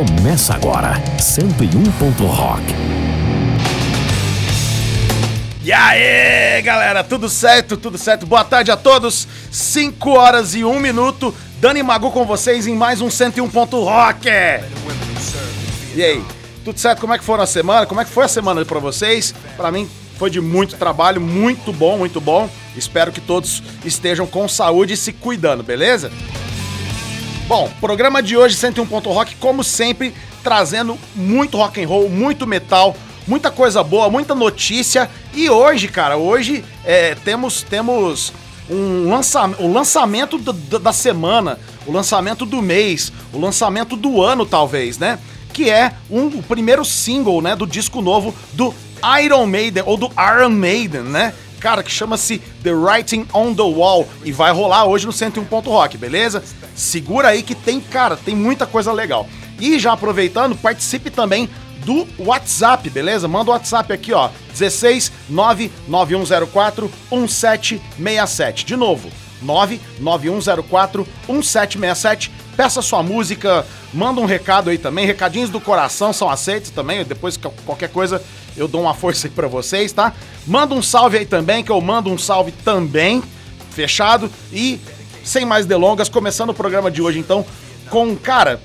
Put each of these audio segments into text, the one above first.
Começa agora, 101. Rock. E aí, galera, tudo certo? Tudo certo? Boa tarde a todos. 5 horas e 1 minuto. Dani Magu com vocês em mais um 101. Rock. E aí, tudo certo? Como é que foi a semana? Como é que foi a semana para vocês? Para mim foi de muito trabalho, muito bom, muito bom. Espero que todos estejam com saúde e se cuidando, beleza? Bom, programa de hoje 101. Rock, como sempre, trazendo muito rock and roll, muito metal, muita coisa boa, muita notícia. E hoje, cara, hoje é, temos temos um lança, o lançamento do, da semana, o lançamento do mês, o lançamento do ano, talvez, né? Que é um, o primeiro single, né, do disco novo do Iron Maiden, ou do Iron Maiden, né? Cara, que chama-se The Writing on the Wall e vai rolar hoje no 101. Rock, beleza? Segura aí que tem, cara, tem muita coisa legal. E já aproveitando, participe também do WhatsApp, beleza? Manda o WhatsApp aqui, ó, 16 99104 1767. De novo, 99104 1767. Peça sua música, manda um recado aí também. Recadinhos do coração são aceitos também. Depois, qualquer coisa, eu dou uma força aí pra vocês, tá? Manda um salve aí também, que eu mando um salve também. Fechado? E, sem mais delongas, começando o programa de hoje, então, com, cara,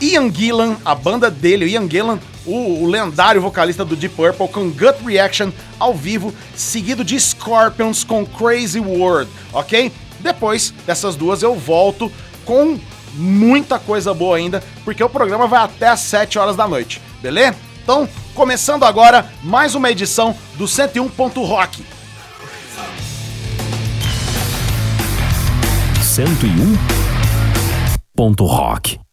Ian Gillan, a banda dele, o Ian Gillan, o, o, lendário vocalista do Deep Purple, com Gut Reaction ao vivo, seguido de Scorpions com Crazy World, ok? Depois dessas duas eu volto com muita coisa boa ainda, porque o programa vai até às 7 horas da noite, beleza? Então, começando agora mais uma edição do 101. Rock. 101. Rock.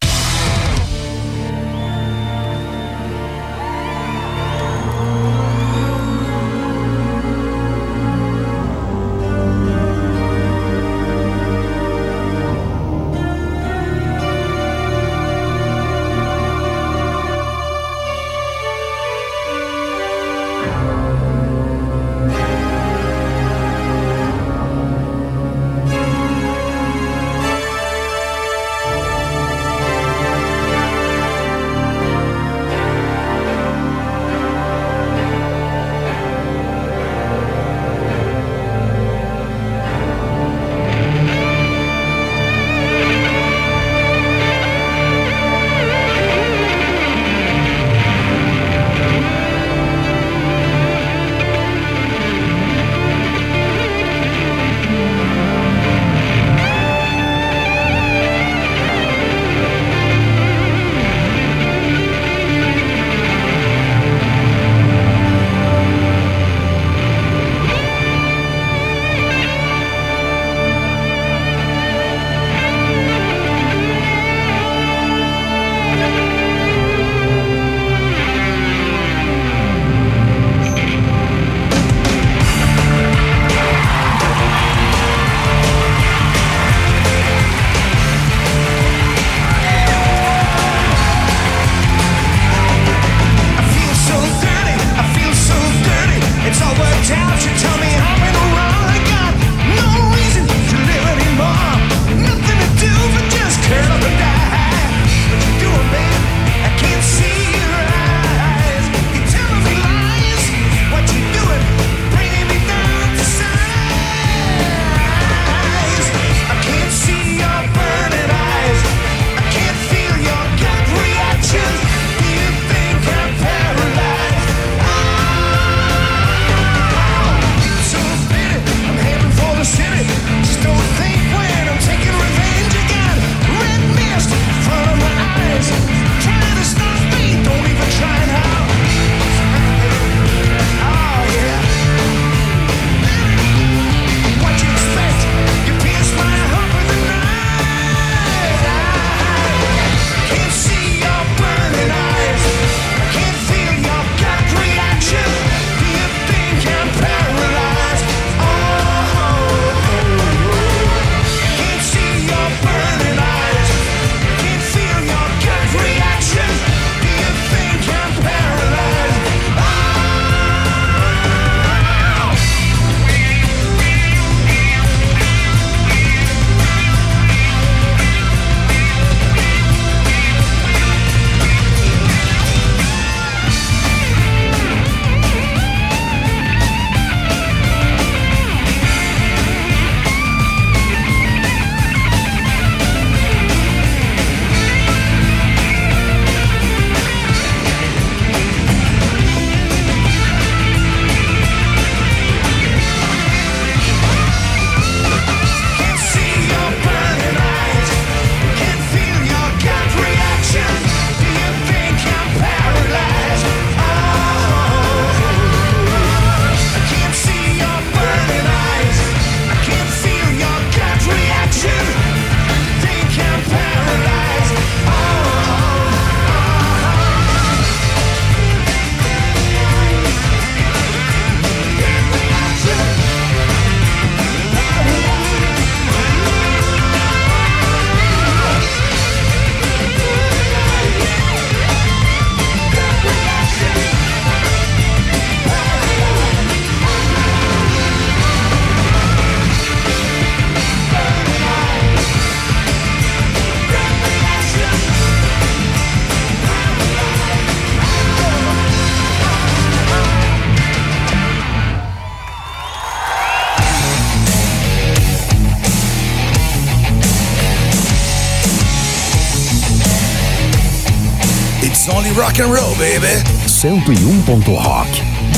Rock and roll, baby. Um 101. Rock.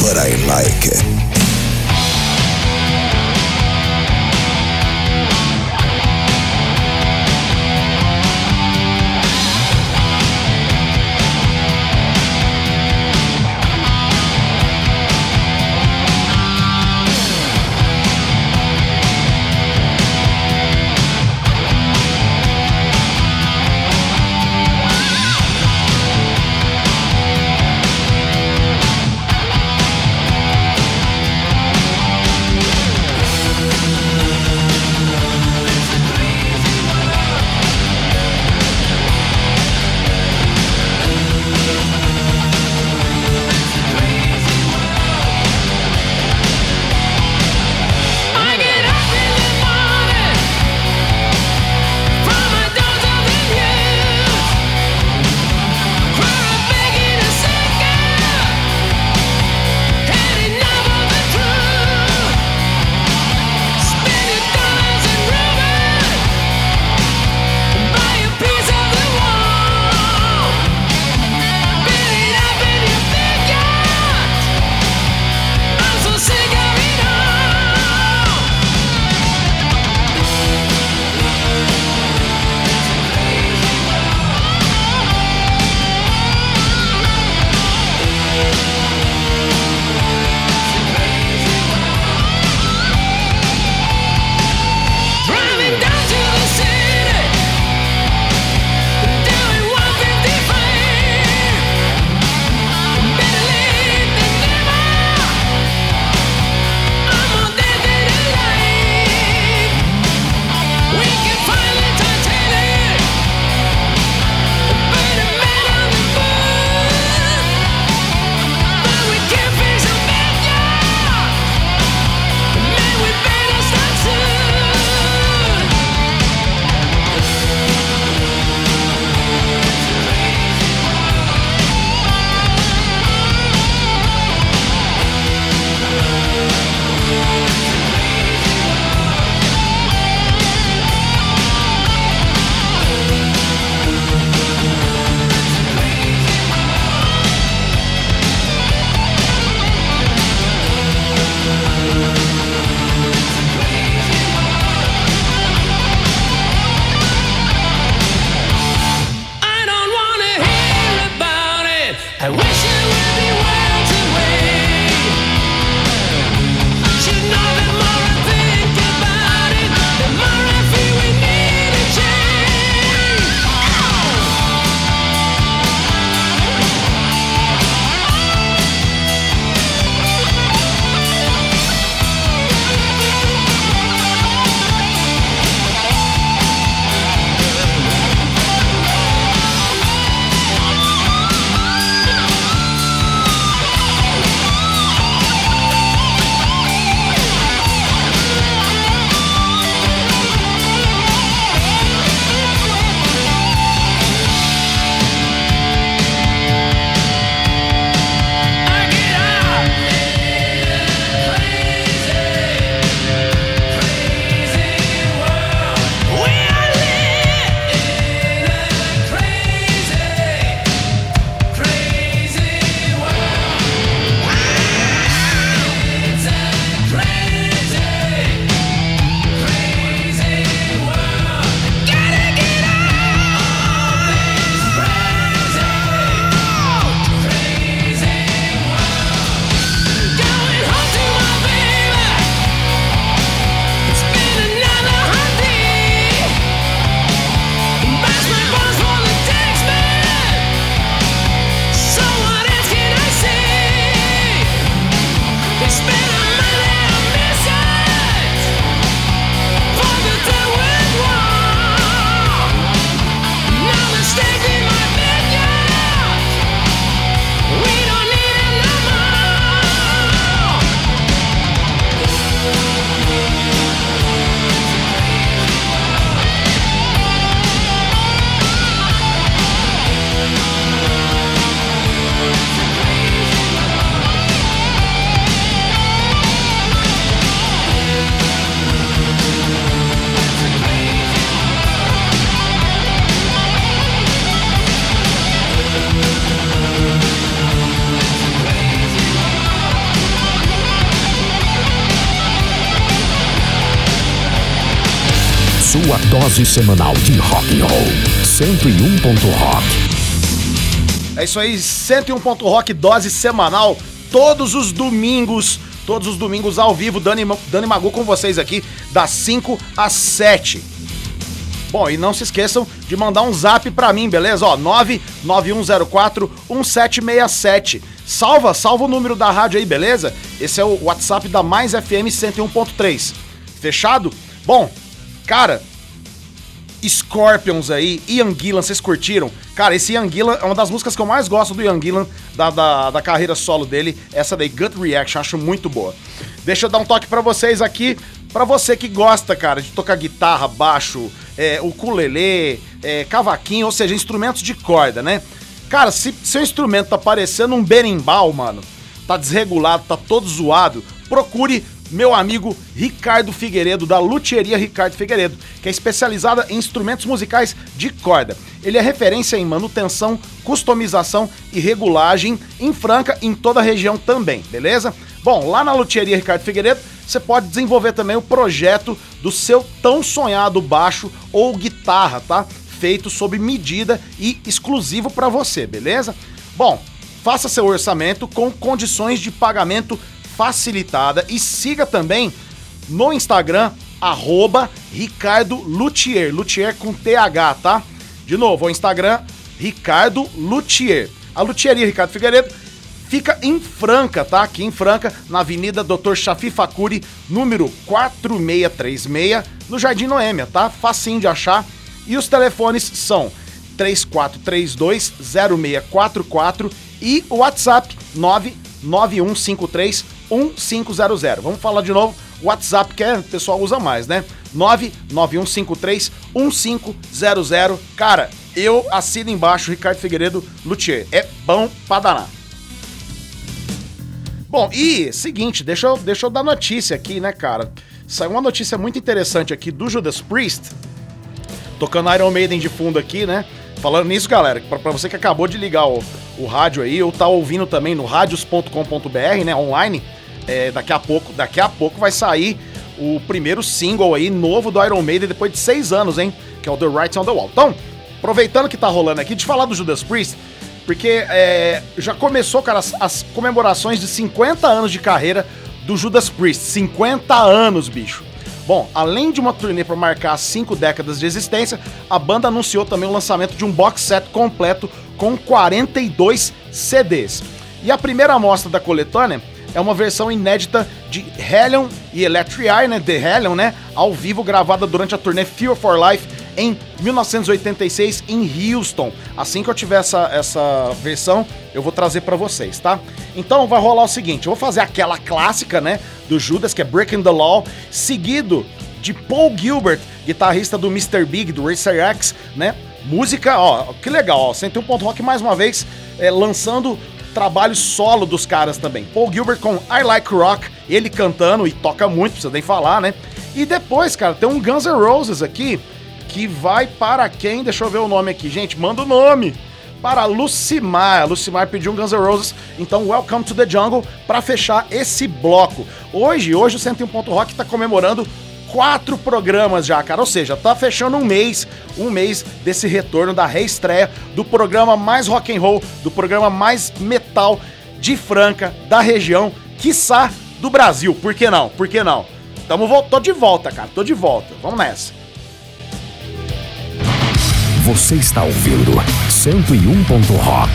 But I like it. Dose semanal de rock and roll. 101. Rock. É isso aí, 101. Rock, dose semanal, todos os domingos. Todos os domingos ao vivo, Dani, Dani Magu com vocês aqui, das 5 às 7. Bom, e não se esqueçam de mandar um zap pra mim, beleza? Ó, 99104 1767. Salva, salva o número da rádio aí, beleza? Esse é o WhatsApp da Mais FM 101.3. Fechado? Bom, cara, Scorpions aí, Ian Gillan, vocês curtiram? Cara, esse Ian Gillan é uma das músicas que eu mais gosto do Ian Gillan, da, da, da carreira solo dele, essa daí, Gut Reaction, acho muito boa. Deixa eu dar um toque para vocês aqui, para você que gosta, cara, de tocar guitarra, baixo, é, ukulele, é, cavaquinho, ou seja, instrumentos de corda, né? Cara, se seu instrumento tá parecendo um berimbau, mano, tá desregulado, tá todo zoado, procure meu amigo Ricardo Figueiredo, da Luthieria Ricardo Figueiredo, que é especializada em instrumentos musicais de corda. Ele é referência em manutenção, customização e regulagem em Franca em toda a região também, beleza? Bom, lá na Luthieria Ricardo Figueiredo, você pode desenvolver também o projeto do seu tão sonhado baixo ou guitarra, tá? Feito sob medida e exclusivo para você, beleza? Bom, faça seu orçamento com condições de pagamento facilitada e siga também no Instagram, arroba Ricardo Luthier, Luthier com TH, tá? De novo, o Instagram, Ricardo Luthier. A Luthieria Ricardo Figueiredo fica em Franca, tá? Aqui em Franca, na Avenida Dr. Chafi Facuri, número 4636, no Jardim Noêmia, tá? Facinho de achar. E os telefones são 3432 0644 e o WhatsApp 99153 1500. Vamos falar de novo. WhatsApp que é, o pessoal usa mais, né? 99153 1500. Cara, eu assino embaixo Ricardo Figueiredo Luthier. É bom pra danar. Bom, e seguinte, deixa eu, deixa eu dar notícia aqui, né, cara? Saiu uma notícia muito interessante aqui do Judas Priest, tocando Iron Maiden de fundo aqui, né? Falando nisso, galera, pra você que acabou de ligar o, o rádio aí, ou tá ouvindo também no radios.com.br, né, online, é, daqui a pouco, daqui a pouco vai sair o primeiro single aí novo do Iron Maiden depois de seis anos, hein? Que é o The Writing on the Wall. Então, aproveitando que tá rolando aqui, de falar do Judas Priest, porque é, já começou, cara, as, as, comemorações de 50 anos de carreira do Judas Priest. 50 anos, bicho. Bom, além de uma turnê para marcar cinco décadas de existência, a banda anunciou também o lançamento de um box set completo com 42 CDs. E a primeira amostra da coletânea é uma versão inédita de Hellion e Electric Eye, né, The Hellion, né, ao vivo gravada durante a turnê Fear for Life em 1986 em Houston. Assim que eu tiver essa, essa versão, eu vou trazer para vocês, tá? Então vai rolar o seguinte, eu vou fazer aquela clássica, né, do Judas, que é Breaking the Law, seguido de Paul Gilbert, guitarrista do Mr. Big, do Racer X, né? Música, ó, que legal, ó, 101 Ponto Rock mais uma vez é, lançando trabalho solo dos caras também. Paul Gilbert com I Like Rock, ele cantando e toca muito, precisa nem falar, né? E depois, cara, tem um Guns N' Roses aqui que vai para quem? Deixa eu ver o nome aqui, gente, manda o nome. Para Lucimar. Lucimar pediu um Guns N' Roses, então Welcome to the Jungle para fechar esse bloco. Hoje, hoje o 101 Ponto Rock tá comemorando quatro programas já, cara. Ou seja, tá fechando um mês, um mês desse retorno da reestreia do programa mais rock and roll, do programa mais metal de Franca, da região, quiçá do Brasil. Por que não? Por que não? Tamo, tô de volta, cara. Tô de volta. Vamos nessa. Você está ouvindo 101. Rock.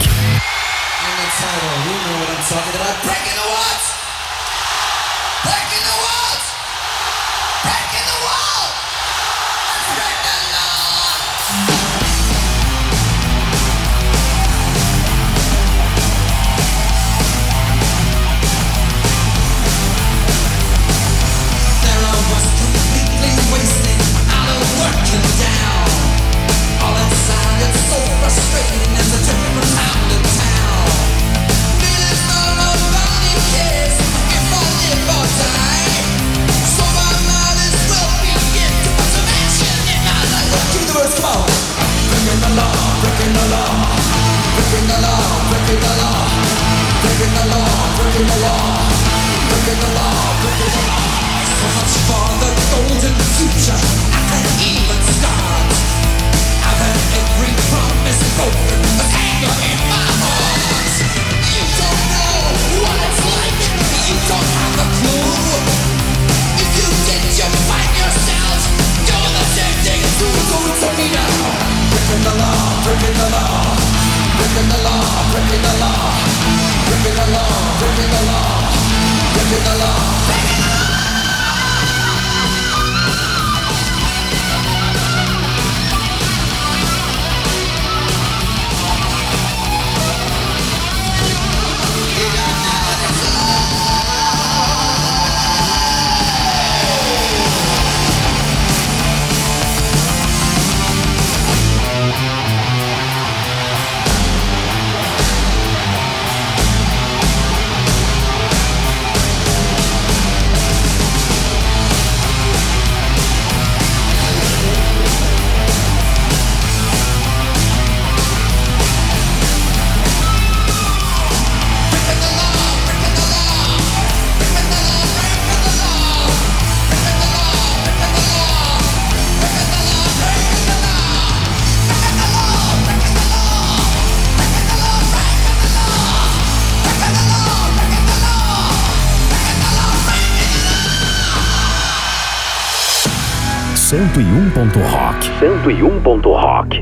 101.rock. 101.rock.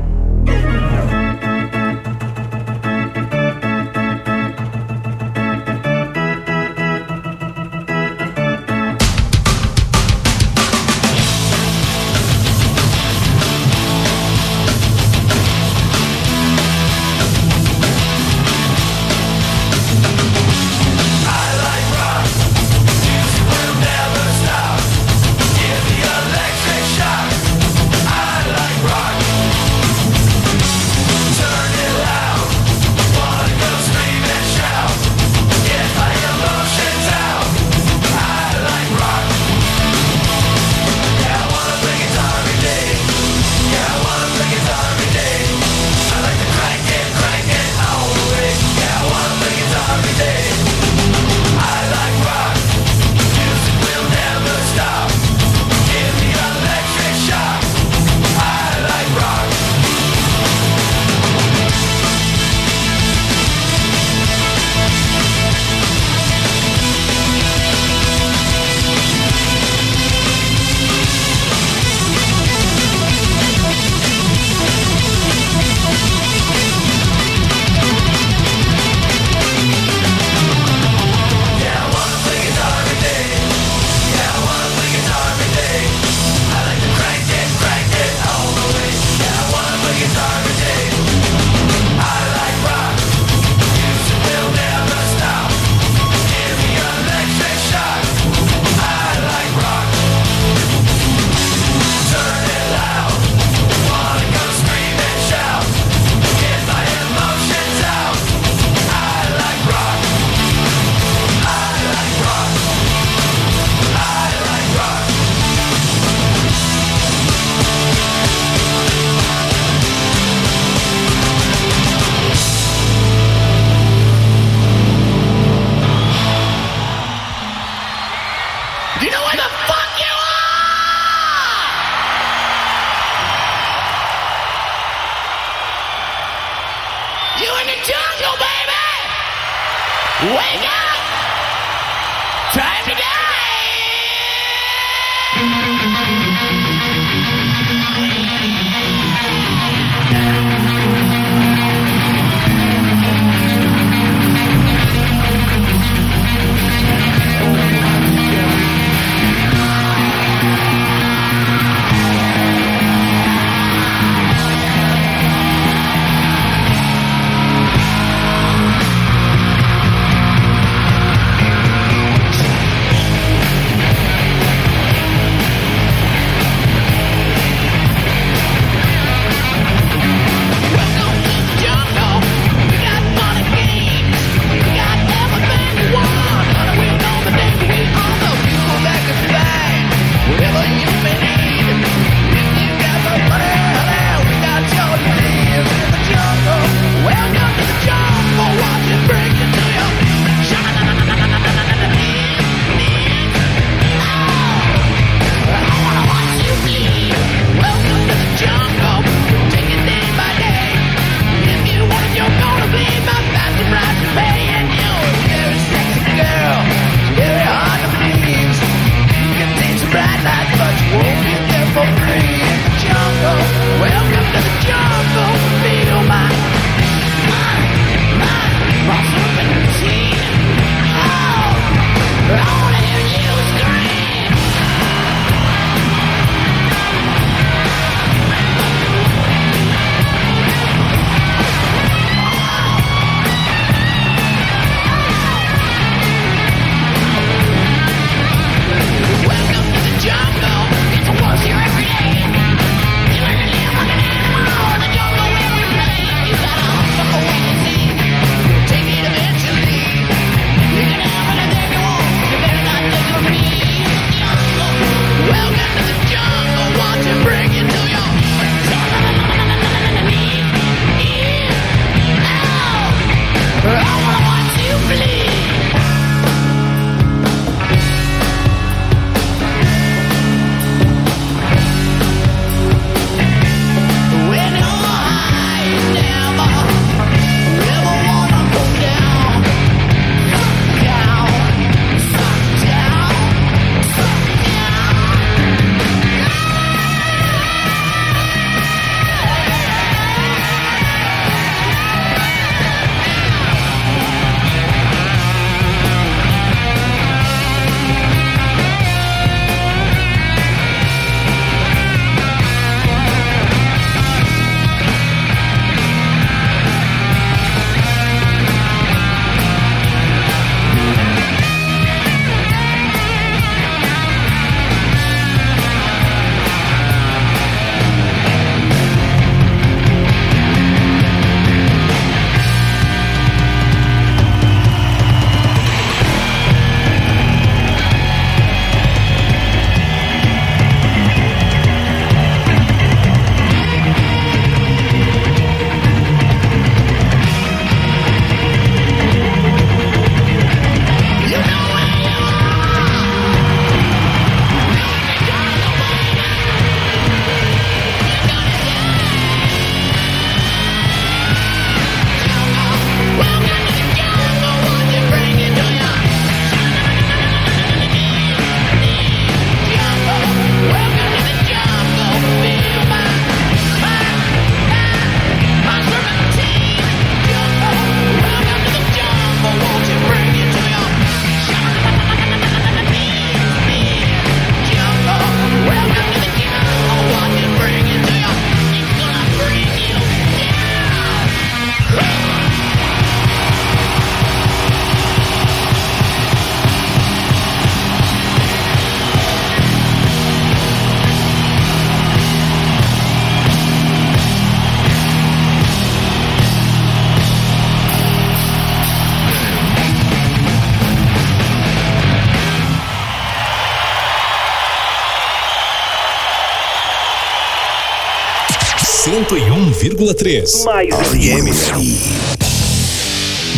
101,3. Mais ready?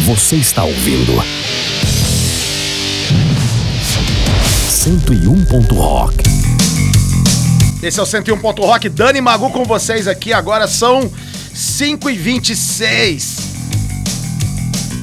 Você está ouvindo 101. Rock. Esse é o 101 Ponto Rock, Dani Magu com vocês aqui, agora são 5 e 26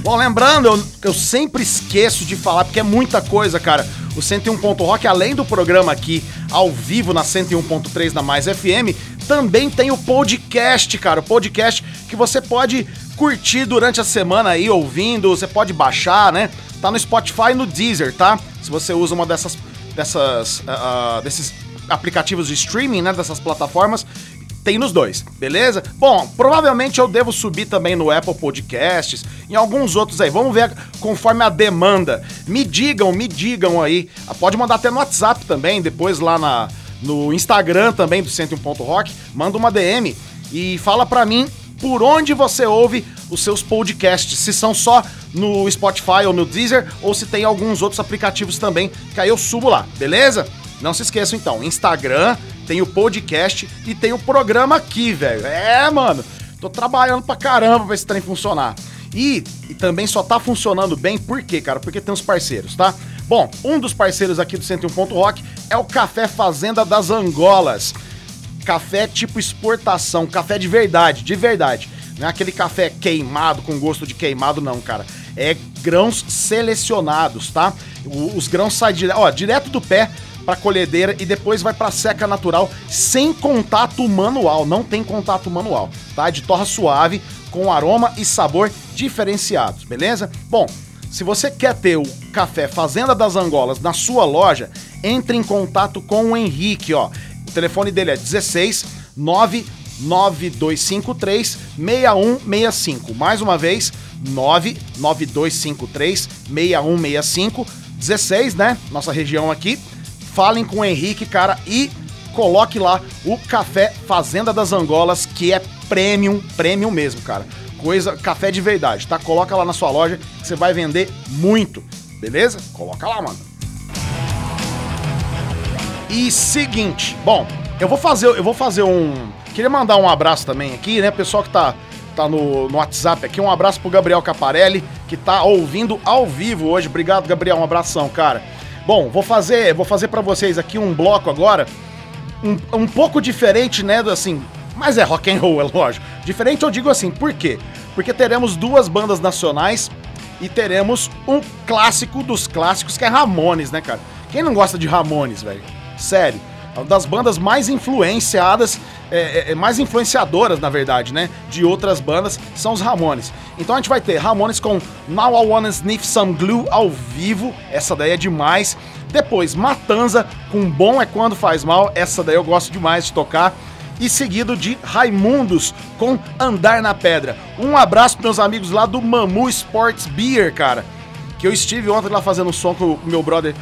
Bom, lembrando, eu, eu sempre esqueço de falar, porque é muita coisa, cara. O 101 Ponto Rock, além do programa aqui ao vivo na 101.3 na Mais FM, também tem o podcast, cara. O podcast que você pode curtir durante a semana aí, ouvindo, você pode baixar, né? Tá no Spotify e no Deezer, tá? Se você usa uma dessas, dessas, ah, desses aplicativos de streaming, né? Dessas plataformas, tem nos dois, beleza? Bom, provavelmente eu devo subir também no Apple Podcasts, em alguns outros aí. Vamos ver conforme a demanda. Me digam, me digam aí. Ah, Pode mandar até no WhatsApp também, depois lá na, no Instagram também do 101.rock. Manda uma DM e fala pra mim por onde você ouve os seus podcasts. Se são só no Spotify ou no Deezer, ou se tem alguns outros aplicativos também, que aí eu subo lá, beleza? Não se esqueçam então, Instagram, tem o podcast e tem o programa aqui, velho. É, mano, tô trabalhando pra caramba pra esse trem funcionar. E, e também só tá funcionando bem, por quê, cara? Porque tem os parceiros, tá? Bom, um dos parceiros aqui do 101 Ponto Rock é o Café Fazenda das Angolas. Café tipo exportação, café de verdade, de verdade. Não é aquele café queimado com gosto de queimado, não, cara. É grãos selecionados, tá? Os grãos saem dire... ó, direto do pé pra colhedeira e depois vai pra seca natural sem contato manual. Não tem contato manual, tá? É de torra suave, com aroma e sabor diferenciados, beleza? Bom, se você quer ter o café Fazenda das Angolas na sua loja, entre em contato com o Henrique, ó. O telefone dele é 16 99253 6165. Mais uma vez, 99253 6165. 16, né? Nossa região aqui. Falem com o Henrique, cara, e coloque lá o café Fazenda das Angolas, que é premium, premium mesmo, cara. Coisa, café de verdade, tá? Coloca lá na sua loja que você vai vender muito, beleza? Coloca lá, mano. E seguinte, bom, eu vou fazer, eu vou fazer um, queria mandar um abraço também aqui, né, pessoal que tá tá no, no WhatsApp aqui, um abraço pro Gabriel Caparelli, que tá ouvindo ao vivo hoje. Obrigado, Gabriel, um abração, cara. Bom, vou fazer, vou fazer para vocês aqui um bloco agora um, um pouco diferente, né, do assim, mas é rock and roll, é lógico. Diferente eu digo assim, por quê? Porque teremos duas bandas nacionais e teremos um clássico dos clássicos que é Ramones, né, cara? Quem não gosta de Ramones, velho? Sério. É uma das bandas mais influenciadas, é, é, é, mais influenciadoras, na verdade, né? De outras bandas, são os Ramones. Então a gente vai ter Ramones com Now I Wanna Sniff Some Glue ao vivo, essa daí é demais. Depois, Matanza com Bom é Quando Faz Mal, essa daí eu gosto demais de tocar. E seguido de Raimundos com Andar na Pedra. Um abraço pros meus amigos lá do Mamu Sports Beer, cara. Que eu estive ontem lá fazendo som com o meu brother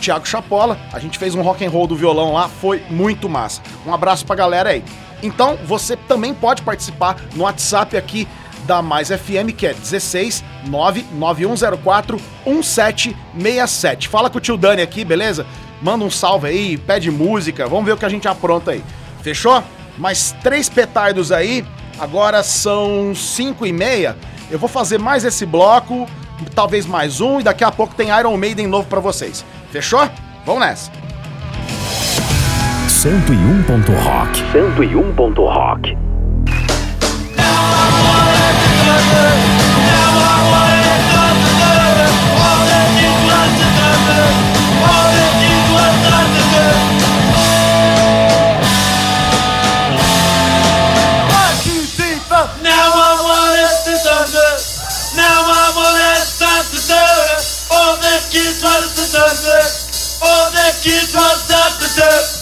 Thiago Chapola. A gente fez um rock and roll do violão lá, foi muito massa. Um abraço pra galera aí. Então, você também pode participar no WhatsApp aqui da Mais FM, que é 16 99104 1767. Fala com o tio Dani aqui, beleza? Manda um salve aí, pede música, vamos ver o que a gente apronta aí. Fechou? Mais três petardos aí, agora são 5 e meia. Eu vou fazer mais esse bloco, talvez mais um, e daqui a pouco tem Iron Maiden novo pra vocês. Fechou? Vamos nessa. 101. Rock. 101. Rock. All the kids want it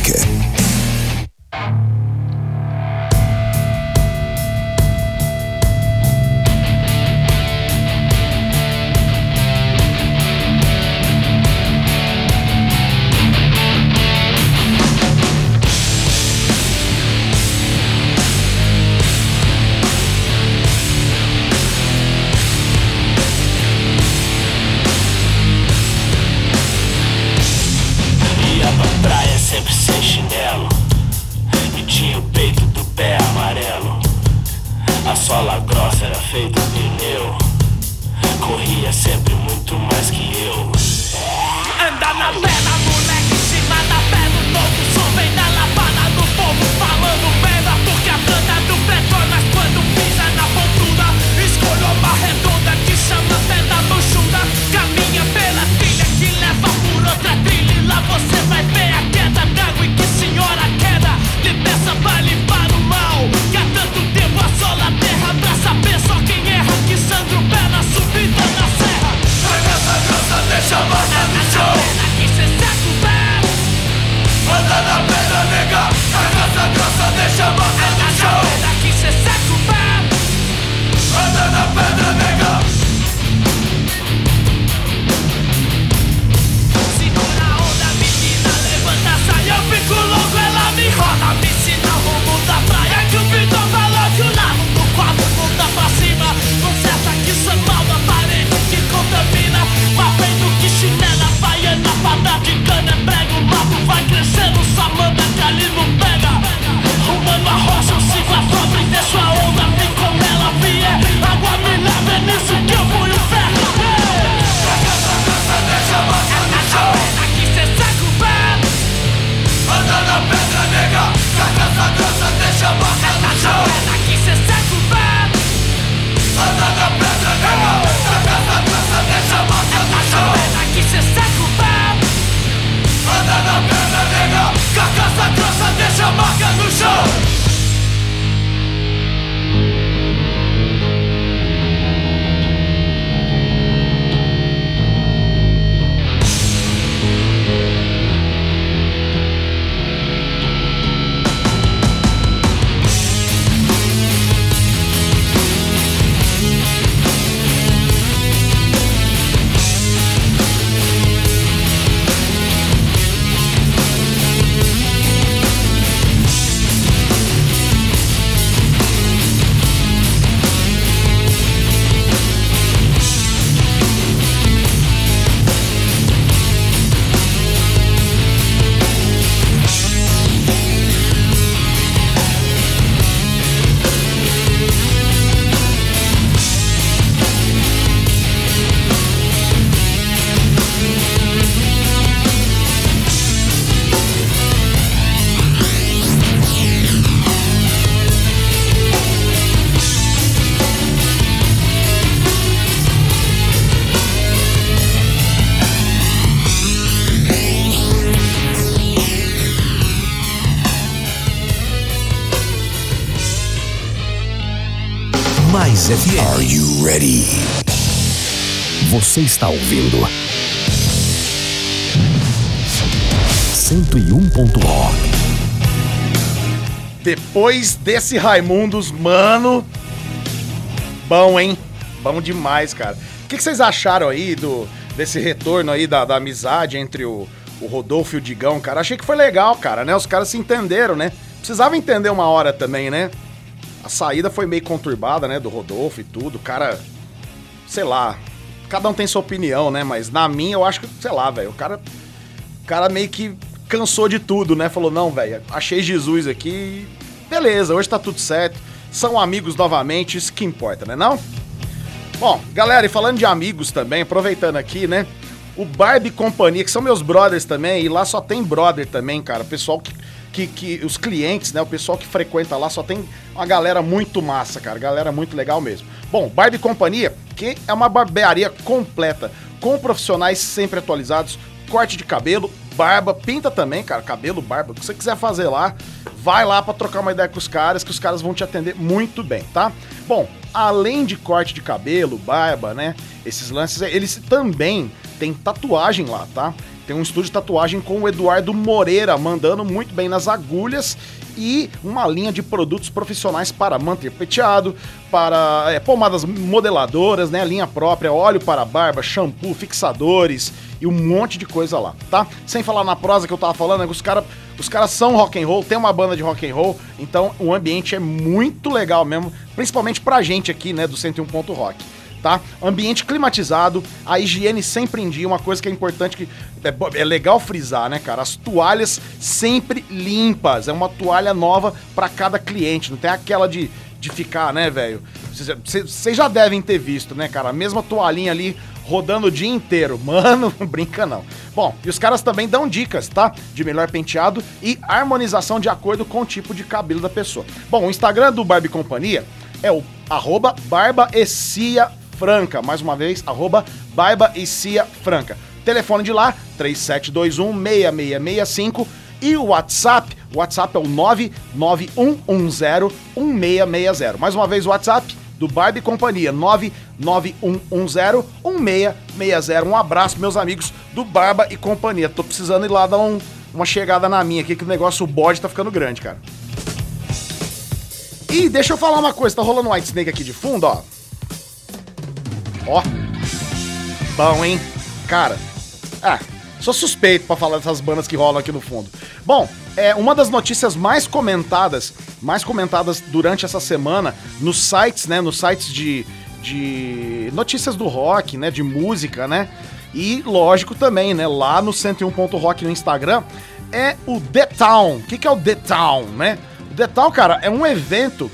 I Você está ouvindo 101. Rock. Depois desse Raimundos, mano. Bom, hein? Bom demais, cara. O que, que vocês acharam aí do, desse retorno aí da, da amizade entre o, o Rodolfo e o Digão, cara? Achei que foi legal, cara, né? Os caras se entenderam, né? Precisava entender uma hora também, né? A saída foi meio conturbada, né? Do Rodolfo e tudo. O cara, sei lá. Cada um tem sua opinião, né? Mas na minha, eu acho que, sei lá, velho. O cara, o cara meio que cansou de tudo, né? Falou, não, velho, achei Jesus aqui. Beleza, hoje tá tudo certo. São amigos novamente, isso que importa, né não? Bom, galera, e falando de amigos também, aproveitando aqui, né? O Barbie Companhia, que são meus brothers também, e lá só tem brother também, cara. Pessoal que, que, que. Os clientes, né? O pessoal que frequenta lá só tem uma galera muito massa, cara. Galera muito legal mesmo. Bom, Barbie Companhia, que é uma barbearia completa, com profissionais sempre atualizados, corte de cabelo, barba, pinta também, cara, cabelo, barba, o que você quiser fazer lá, vai lá para trocar uma ideia com os caras, que os caras vão te atender muito bem, tá? Bom, além de corte de cabelo, barba, né, esses lances, eles também têm tatuagem lá, tá? Tem um estúdio de tatuagem com o Eduardo Moreira, mandando muito bem nas agulhas e uma linha de produtos profissionais para manter penteado, para é, pomadas modeladoras, né, linha própria, óleo para barba, shampoo, fixadores e um monte de coisa lá, tá? Sem falar na prosa que eu tava falando, né, os caras os caras são rock and roll, tem uma banda de rock and roll, então o ambiente é muito legal mesmo, principalmente pra gente aqui, né, do 101. Rock tá? Ambiente climatizado, a higiene sempre em dia, uma coisa que é importante que é, é legal frisar, né, cara? As toalhas sempre limpas, é uma toalha nova para cada cliente, não tem aquela de, de ficar, né, velho? Vocês já devem ter visto, né, cara? A mesma toalhinha ali rodando o dia inteiro. Mano, brinca não. Bom, e os caras também dão dicas, tá? De melhor penteado e harmonização de acordo com o tipo de cabelo da pessoa. Bom, o Instagram do Barbie Companhia é o arroba Franca. Mais uma vez, arroba Baiba e Cia Franca. Telefone de lá, 3721-6665. E o WhatsApp, o WhatsApp é o 991101660. Mais uma vez o WhatsApp do Barbie Companhia, 991101660. Um abraço, meus amigos do Barba e Companhia. Tô precisando ir lá dar um, uma chegada na minha aqui, que o negócio, o bode tá ficando grande, cara. E deixa eu falar uma coisa, tá rolando um White Snake aqui de fundo, ó. Ó. Bom, hein? Cara. Ah, sou suspeito para falar dessas bandas que rolam aqui no fundo. Bom, é uma das notícias mais comentadas, mais comentadas durante essa semana nos sites, né, nos sites de, de notícias do rock, né, de música, né? E lógico também, né, lá no 101.rock no Instagram, é o The Town. O que, que é o The Town, né? O The Town, cara, é um evento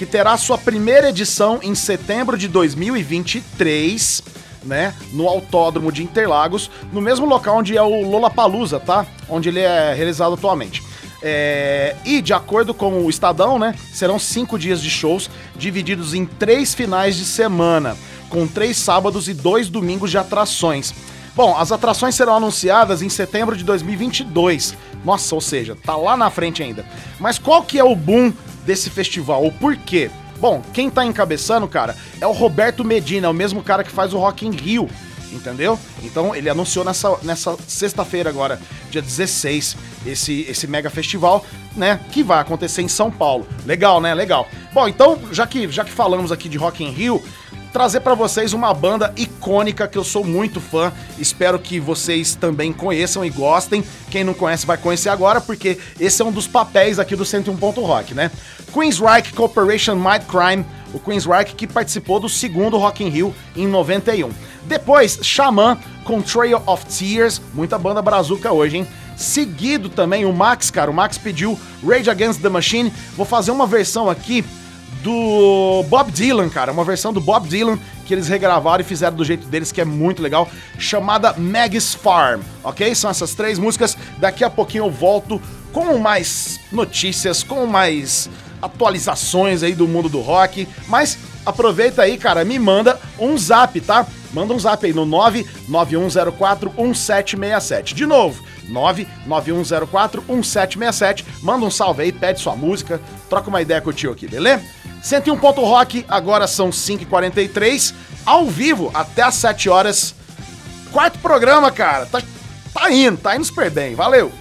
que terá sua primeira edição em setembro de 2023, né, no Autódromo de Interlagos, no mesmo local onde é o Lollapalooza, tá? Onde ele é realizado atualmente. É, e de acordo com o Estadão, né, serão cinco dias de shows divididos em três finais de semana, com três sábados e dois domingos de atrações. Bom, as atrações serão anunciadas em setembro de 2022. Nossa, ou seja, tá lá na frente ainda. Mas qual que é o boom desse festival. O porquê? Bom, quem tá encabeçando, cara, é o Roberto Medina, é o mesmo cara que faz o Rock in Rio, entendeu? Então ele anunciou nessa, nessa sexta-feira agora, dia 16, esse, esse mega festival, né, que vai acontecer em São Paulo. Legal, né? Legal. Bom, então, já que, já que falamos aqui de Rock in Rio, trazer para vocês uma banda icônica que eu sou muito fã. Espero que vocês também conheçam e gostem. Quem não conhece vai conhecer agora, porque esse é um dos papéis aqui do 101. Rock, né? Queensryche Corporation Might Crime, o Queensryche que participou do segundo Rock in Rio em 91. Depois, Xamã com Trail of Tears, muita banda brazuca hoje, hein? Seguido também o Max, cara, o Max pediu Rage Against the Machine. Vou fazer uma versão aqui do Bob Dylan, cara, uma versão do Bob Dylan que eles regravaram e fizeram do jeito deles, que é muito legal, chamada Maggie's Farm, ok? São essas três músicas. Daqui a pouquinho eu volto com mais notícias, com mais atualizações aí do mundo do rock. Mas aproveita aí, cara, me manda um zap, tá? Manda um zap aí no 991041767. De novo, 991041767. Manda um salve aí, pede sua música, troca uma ideia com o tio aqui, beleza? 101 Rock, agora são 5h43, ao vivo até às 7 horas. Quarto programa, cara. Tá, tá indo, tá indo super bem. Valeu!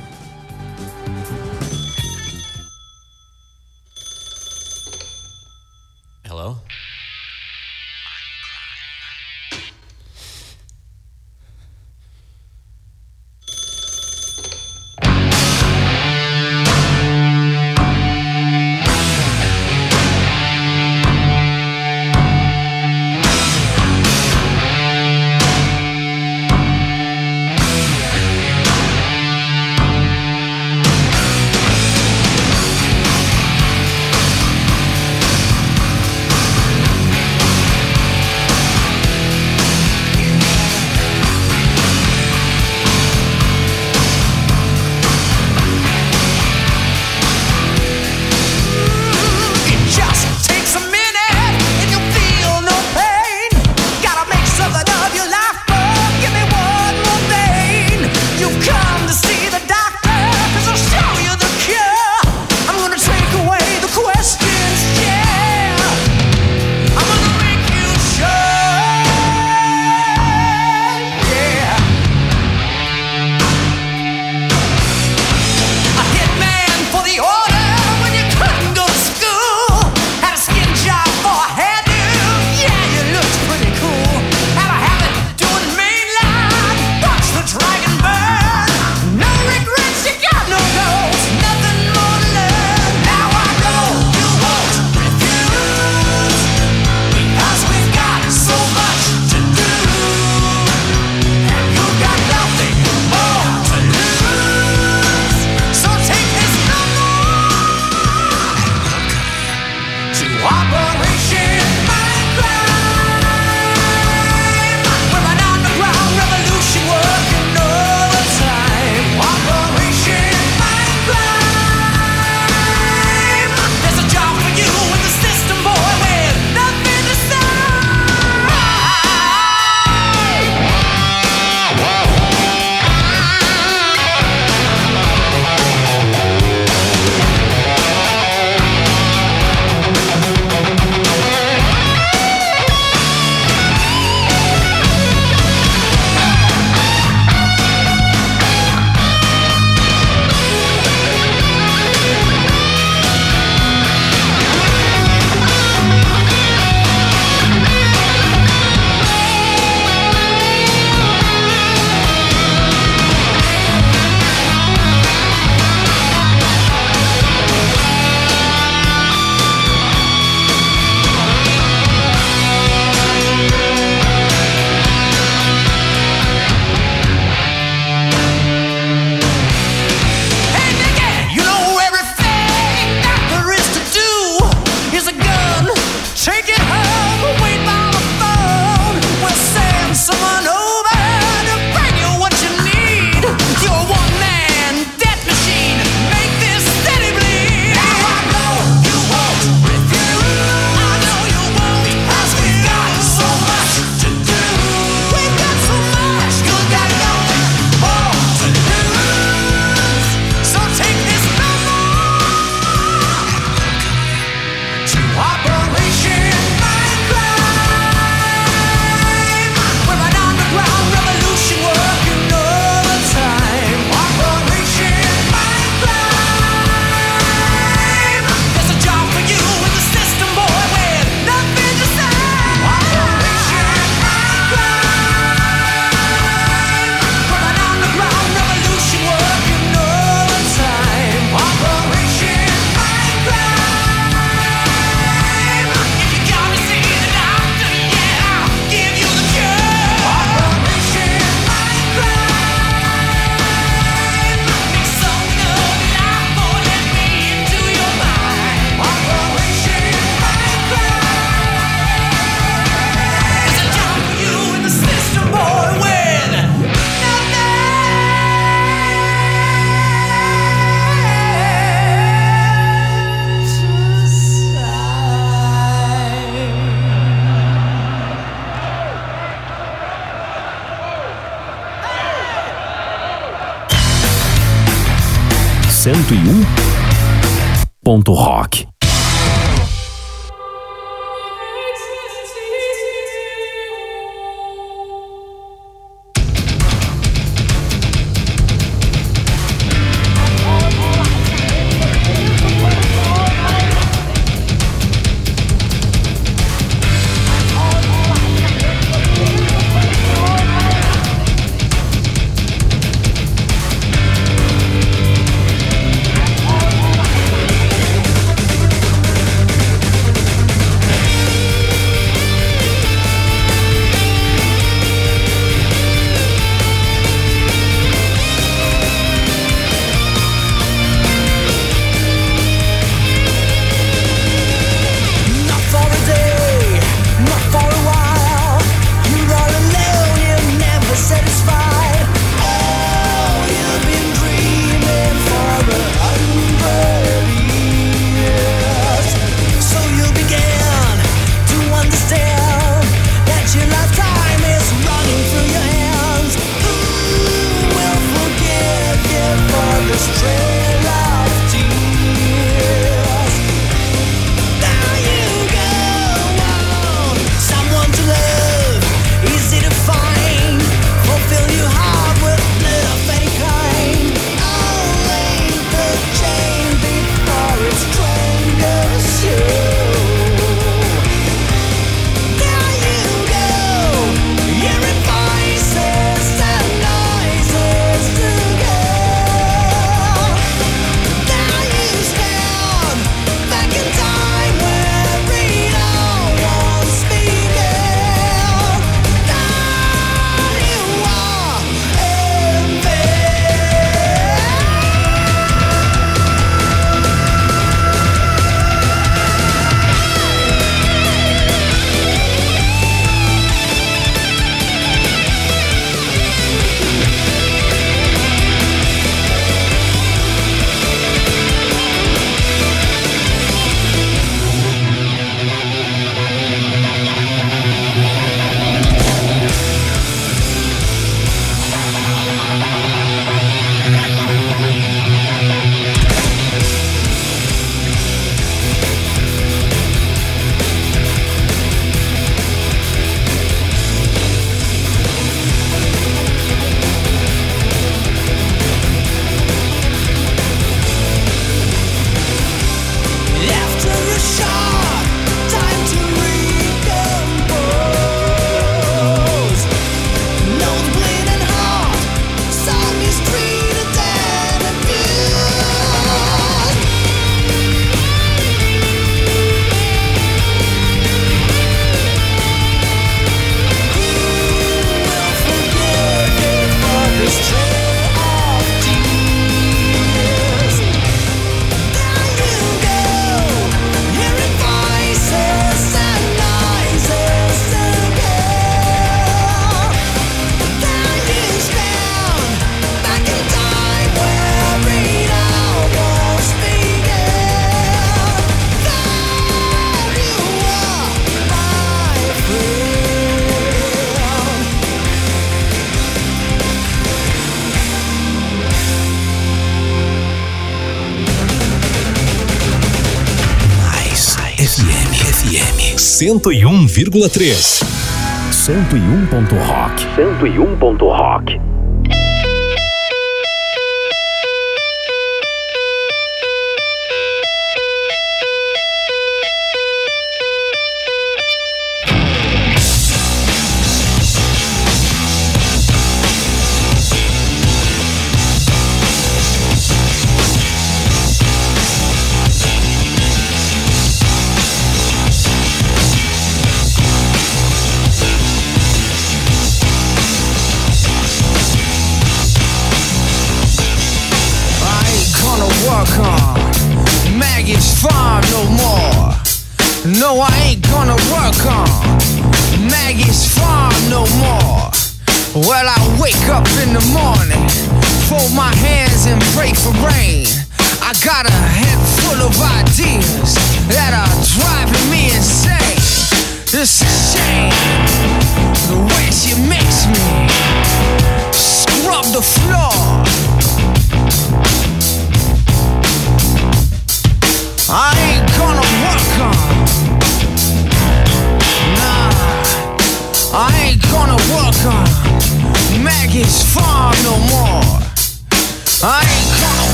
101,3. 101. Rock. 101. Rock.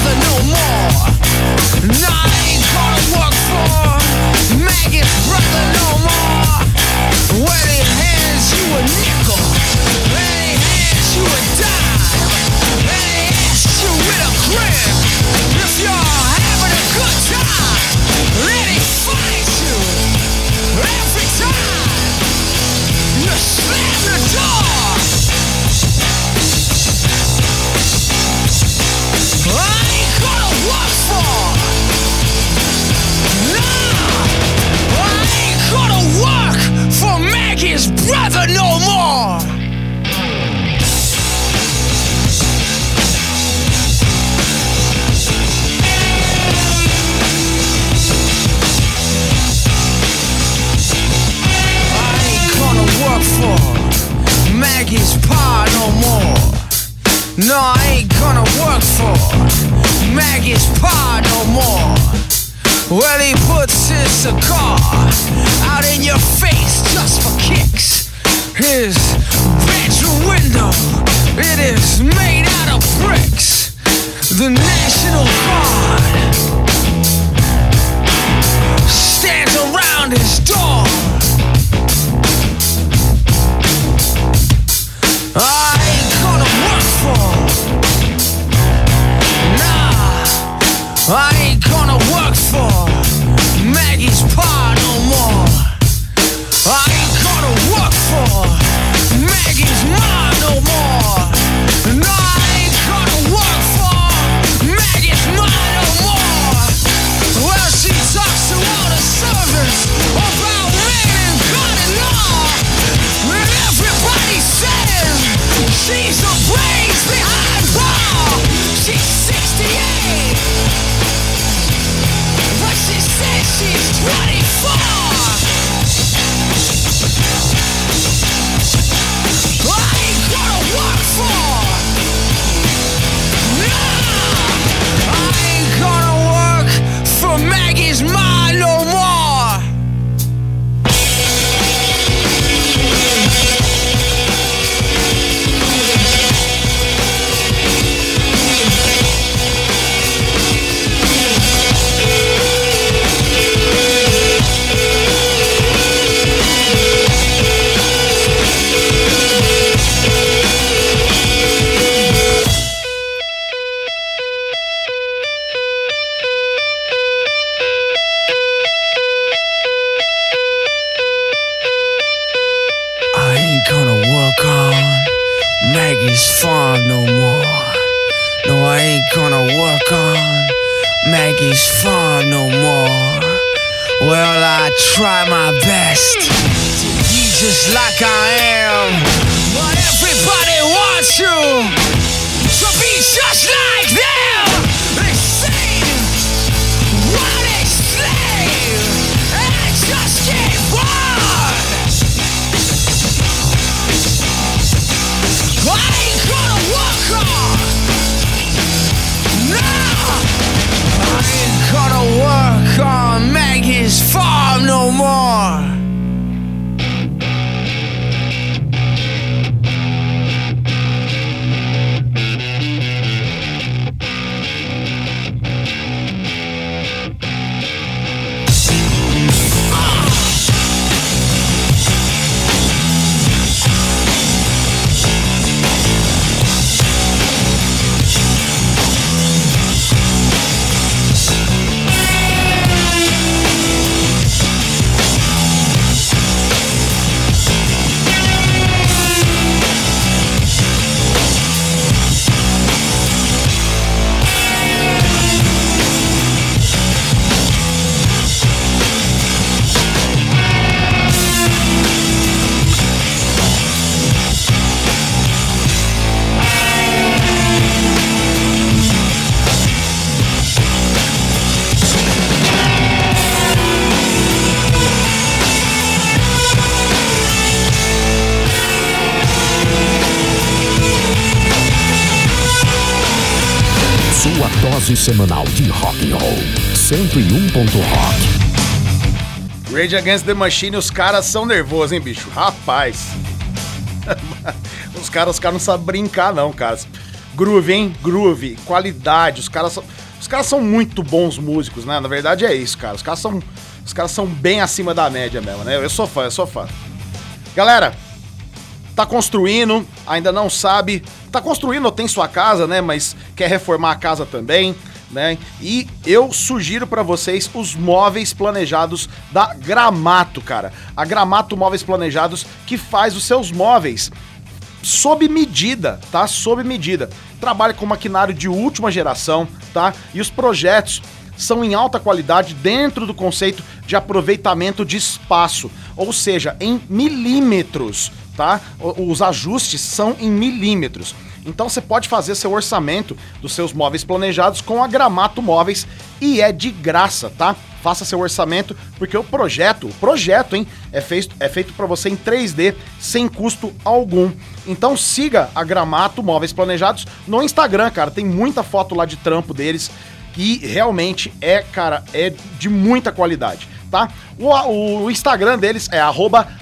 Maggie's brother no more. Nah, semanal de rock and roll. 101. Rock. Rage Against the Machine, os caras são nervosos, hein, bicho? Rapaz. os caras, os caras não sabem brincar, não, cara. Groove, hein? Groove, qualidade. Os caras são, os caras são muito bons músicos, né? Na verdade é isso, cara. Os caras são, os caras são bem acima da média mesmo, né? Eu sou fã, eu sou fã. Galera, tá construindo, ainda não sabe, tá construindo ou tem sua casa, né? Mas quer reformar a casa também né? E eu sugiro para vocês os móveis planejados da Gramato, cara. A Gramato Móveis Planejados que faz os seus móveis sob medida, tá? Sob medida. Trabalha com maquinário de última geração, tá? E os projetos são em alta qualidade dentro do conceito de aproveitamento de espaço, ou seja, em milímetros, tá? Os ajustes são em milímetros. Então você pode fazer seu orçamento dos seus móveis planejados com a Gramato Móveis e é de graça, tá? Faça seu orçamento, porque o projeto, o projeto, hein, é feito, é feito para você em 3D sem custo algum. Então siga a Gramato Móveis Planejados no Instagram, cara. Tem muita foto lá de trampo deles e realmente é, cara, é de muita qualidade tá? O, o Instagram deles é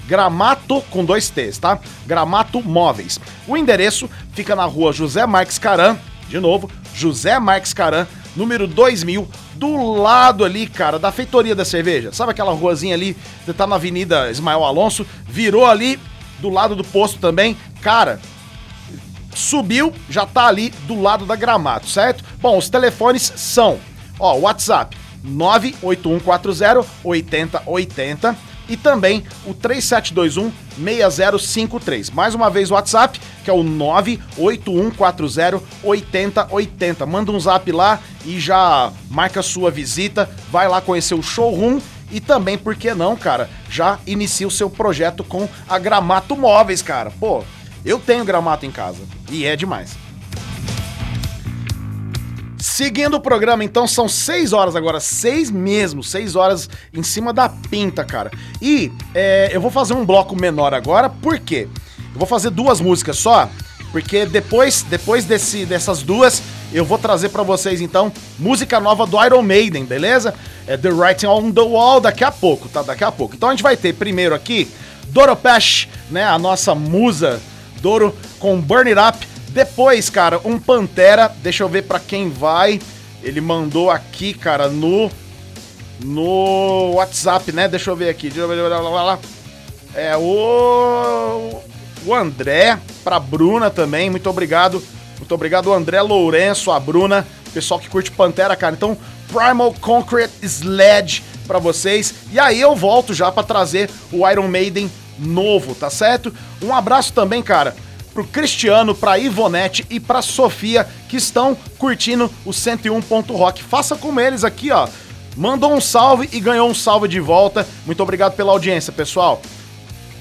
gramato com dois T's, tá? Gramato Móveis. O endereço fica na rua José Marques Caran, de novo, José Marques Caran, número 2000, do lado ali, cara, da feitoria da cerveja. Sabe aquela ruazinha ali, você tá na Avenida Ismael Alonso, virou ali do lado do posto também, cara, subiu, já tá ali do lado da Gramato, certo? Bom, os telefones são, ó, WhatsApp 98140 8080 e também o 3721 6053. Mais uma vez o WhatsApp, que é o 98140 8080. Manda um zap lá e já marca sua visita, vai lá conhecer o showroom e também, por que não, cara, já inicia o seu projeto com a Gramato Móveis, cara. Pô, eu tenho gramato em casa e é demais. Seguindo o programa, então, são seis horas agora, seis mesmo, seis horas em cima da pinta, cara. E é, eu vou fazer um bloco menor agora, por quê? Eu vou fazer duas músicas só, porque depois, depois desse, dessas duas, eu vou trazer para vocês, então, música nova do Iron Maiden, beleza? É The Writing on the Wall daqui a pouco, tá? Daqui a pouco. Então a gente vai ter primeiro aqui Doro Pesh, né? A nossa musa Doro com Burn It Up. Depois, cara, um Pantera, deixa eu ver para quem vai. Ele mandou aqui, cara, no no WhatsApp, né? Deixa eu ver aqui. É o o André pra Bruna também. Muito obrigado. Muito obrigado, André Lourenço, a Bruna, pessoal que curte Pantera, cara. Então, Primal Concrete Sledge para vocês. E aí eu volto já para trazer o Iron Maiden novo, tá certo? Um abraço também, cara, pro Cristiano, pra Ivonete e pra Sofia que estão curtindo o 101. Rock. Faça como eles aqui, ó. Mandou um salve e ganhou um salve de volta. Muito obrigado pela audiência, pessoal.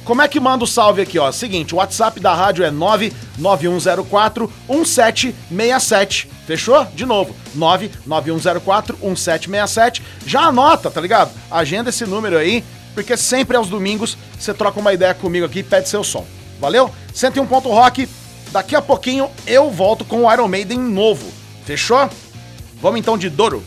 Como é que manda o salve aqui, ó? Seguinte, o WhatsApp da rádio é 99104 1767. Fechou? De novo, 99104 1767. Já anota, tá ligado? Agenda esse número aí, porque sempre aos domingos você troca uma ideia comigo aqui e pede seu som. Valeu? 101 ponto rock. Daqui a pouquinho eu volto com o Iron Maiden novo. Fechou? Vamos então de Doro.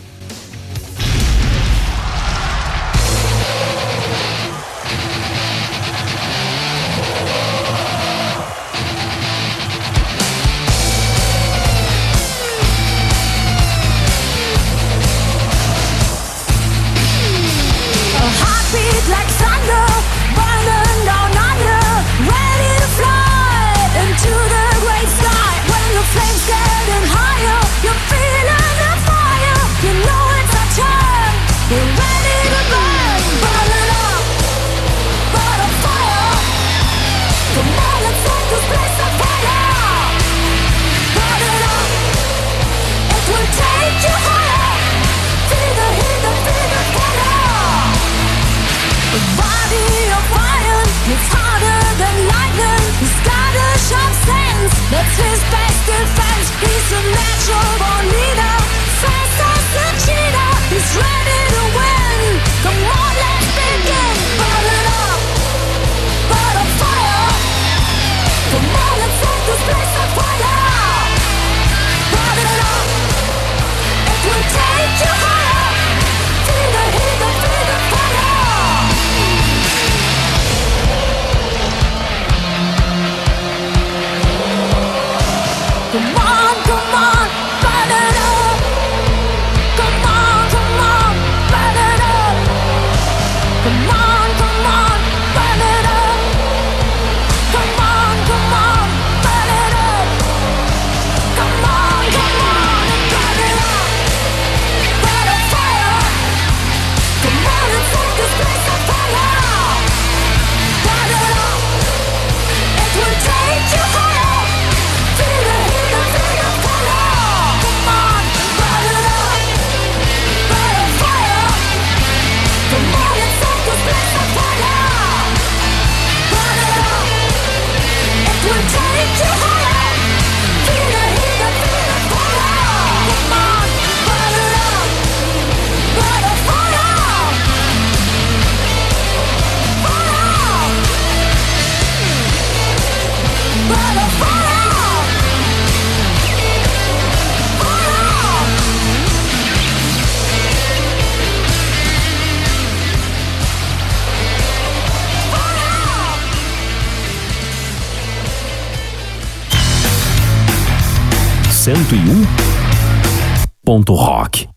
101.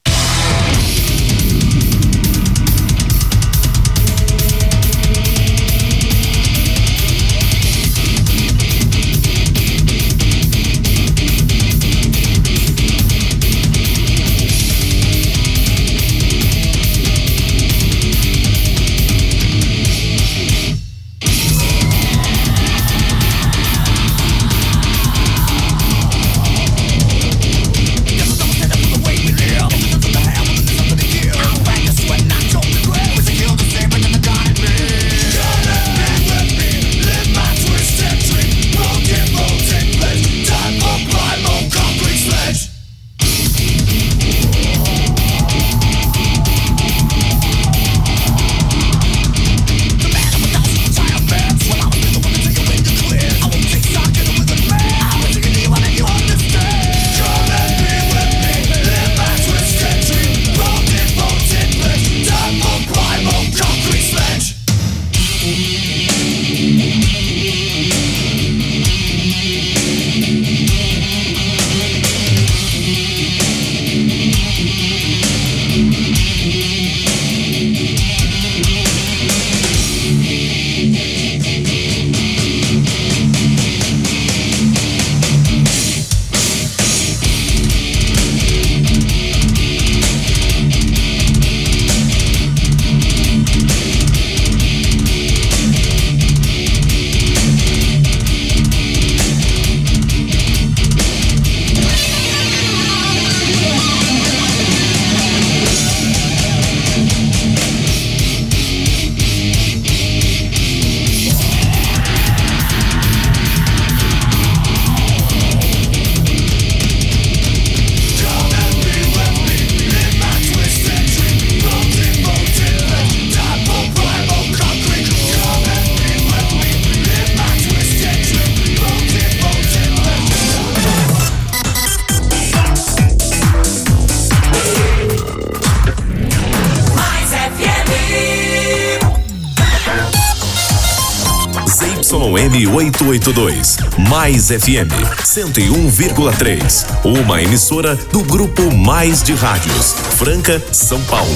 Mais FM 101,3. Uma emissora do Grupo Mais de Rádios, Franca, São Paulo.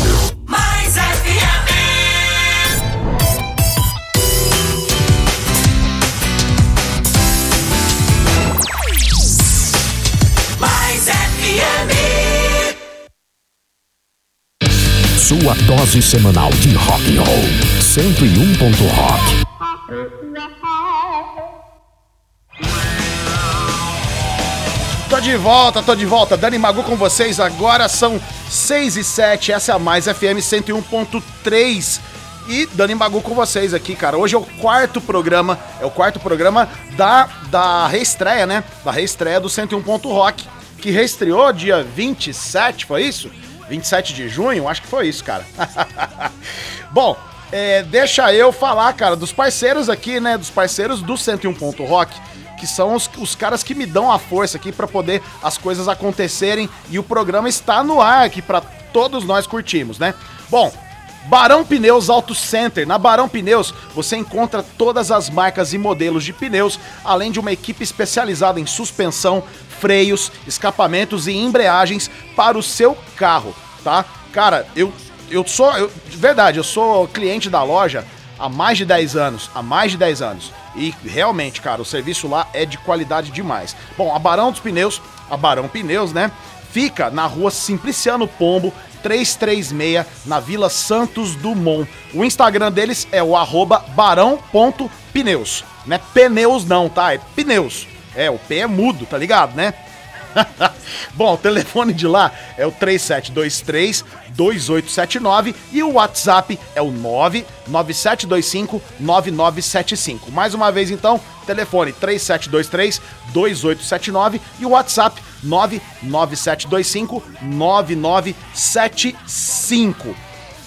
Mais FM. Mais FM. Sua dose semanal de rock and roll. 101. Ponto rock. De volta, tô de volta. Dani Magu com vocês. Agora são 6 e 7. Essa é a Mais FM 101.3. E Dani Magu com vocês aqui, cara. Hoje é o quarto programa. É o quarto programa da, da reestreia, né? Da reestreia do 101. Ponto Rock. Que reestreou dia 27, foi isso? 27 de junho? Acho que foi isso, cara. Bom, é, deixa eu falar, cara, dos parceiros aqui, né? Dos parceiros do 101. Ponto Rock que são os, os caras que me dão a força aqui pra poder as coisas acontecerem e o programa está no ar aqui pra todos nós curtirmos, né? Bom, Barão Pneus Auto Center. Na Barão Pneus você encontra todas as marcas e modelos de pneus, além de uma equipe especializada em suspensão, freios, escapamentos e embreagens para o seu carro, tá? Cara, eu eu sou, eu, de verdade, eu sou cliente da loja há mais de 10 anos, há mais de 10 anos. E realmente, cara, o serviço lá é de qualidade demais. Bom, a Barão dos Pneus, a Barão Pneus, né? Fica na rua Simpliciano Pombo, 336, na Vila Santos Dumont. O Instagram deles é o arroba barão.pneus. Não é pneus não, tá? É pneus. É, o P é mudo, tá ligado, né? Bom, o telefone de lá é o 3723 2879 e o WhatsApp é o 99725 9975. Mais uma vez então, telefone 3723 2879 e o WhatsApp 99725 9975.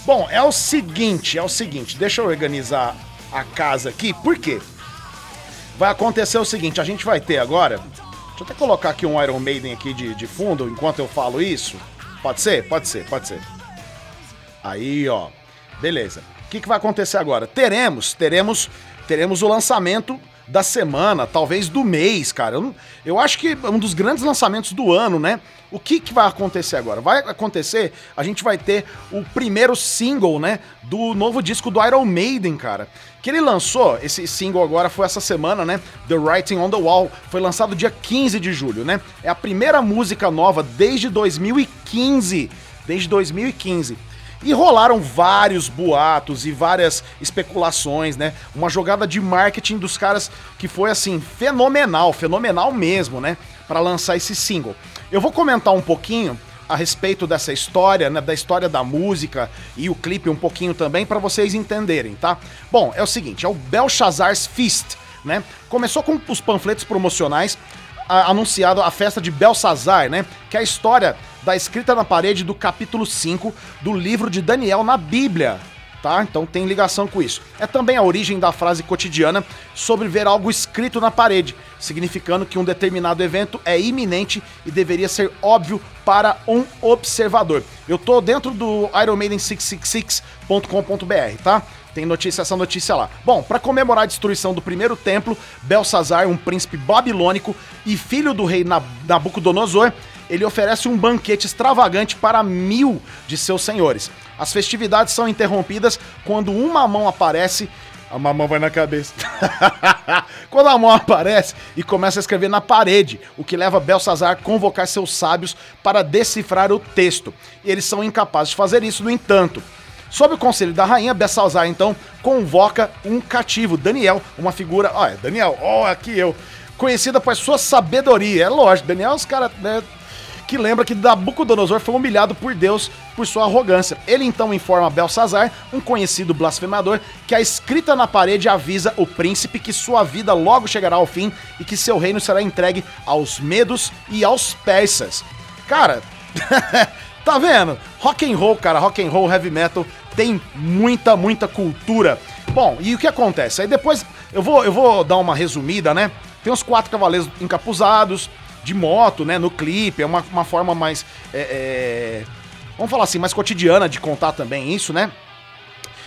Bom, é o seguinte, é o seguinte, deixa eu organizar a casa aqui, por quê? Vai acontecer o seguinte, a gente vai ter agora Eu até colocar aqui um Iron Maiden aqui de, de fundo enquanto eu falo isso. Pode ser? Pode ser, pode ser. Aí, ó. Beleza. O que, que vai acontecer agora? Teremos, teremos, teremos o lançamento da semana, talvez do mês, cara. Eu, eu acho que é um dos grandes lançamentos do ano, né? O que, que vai acontecer agora? Vai acontecer, a gente vai ter o primeiro single, né, do novo disco do Iron Maiden, cara. Que ele lançou, esse single agora foi essa semana, né? The Writing on the Wall. Foi lançado dia 15 de julho, né? É a primeira música nova desde 2015. Desde 2015. E rolaram vários boatos e várias especulações, né? Uma jogada de marketing dos caras que foi assim fenomenal, fenomenal mesmo, né? Para lançar esse single. Eu vou comentar um pouquinho a respeito dessa história, né, da história da música e o clipe um pouquinho também para vocês entenderem, tá? Bom, é o seguinte, é o Belshazzar's Feast, né? Começou com os panfletos promocionais a- anunciado a festa de Belsazar, né? Que é a história da escrita na parede do capítulo 5 do livro de Daniel na Bíblia, tá? Então tem ligação com isso. É também a origem da frase cotidiana sobre ver algo escrito na parede, significando que um determinado evento é iminente e deveria ser óbvio para um observador. Eu tô dentro do ironmaiden666.com.br, tá? Tem notícia, essa notícia lá. Bom, para comemorar a destruição do primeiro templo, Belsazar, um príncipe babilônico e filho do rei Nab- Nabucodonosor, ele oferece um banquete extravagante para mil de seus senhores. As festividades são interrompidas quando uma mão aparece. A mamão vai na cabeça. quando a mão aparece e começa a escrever na parede, o que leva Belsazar a convocar seus sábios para decifrar o texto. E eles são incapazes de fazer isso, no entanto. Sob o conselho da rainha, Belsazar então convoca um cativo, Daniel, uma figura. Olha, Daniel, ó, aqui eu. Conhecida por sua sabedoria. É lógico, Daniel é os caras. Né, que lembra que Nabucodonosor foi humilhado por Deus por sua arrogância. Ele então informa Belsazar, um conhecido blasfemador, que a escrita na parede avisa o príncipe que sua vida logo chegará ao fim e que seu reino será entregue aos medos e aos persas. Cara, tá vendo? Rock and roll, cara, rock and roll, heavy metal tem muita, muita cultura. Bom, e o que acontece? Aí depois eu vou, eu vou dar uma resumida, né? Tem os quatro cavaleiros encapuzados, de moto, né? No clipe, é uma, uma forma mais. é, é, vamos falar assim, mais cotidiana de contar também isso, né?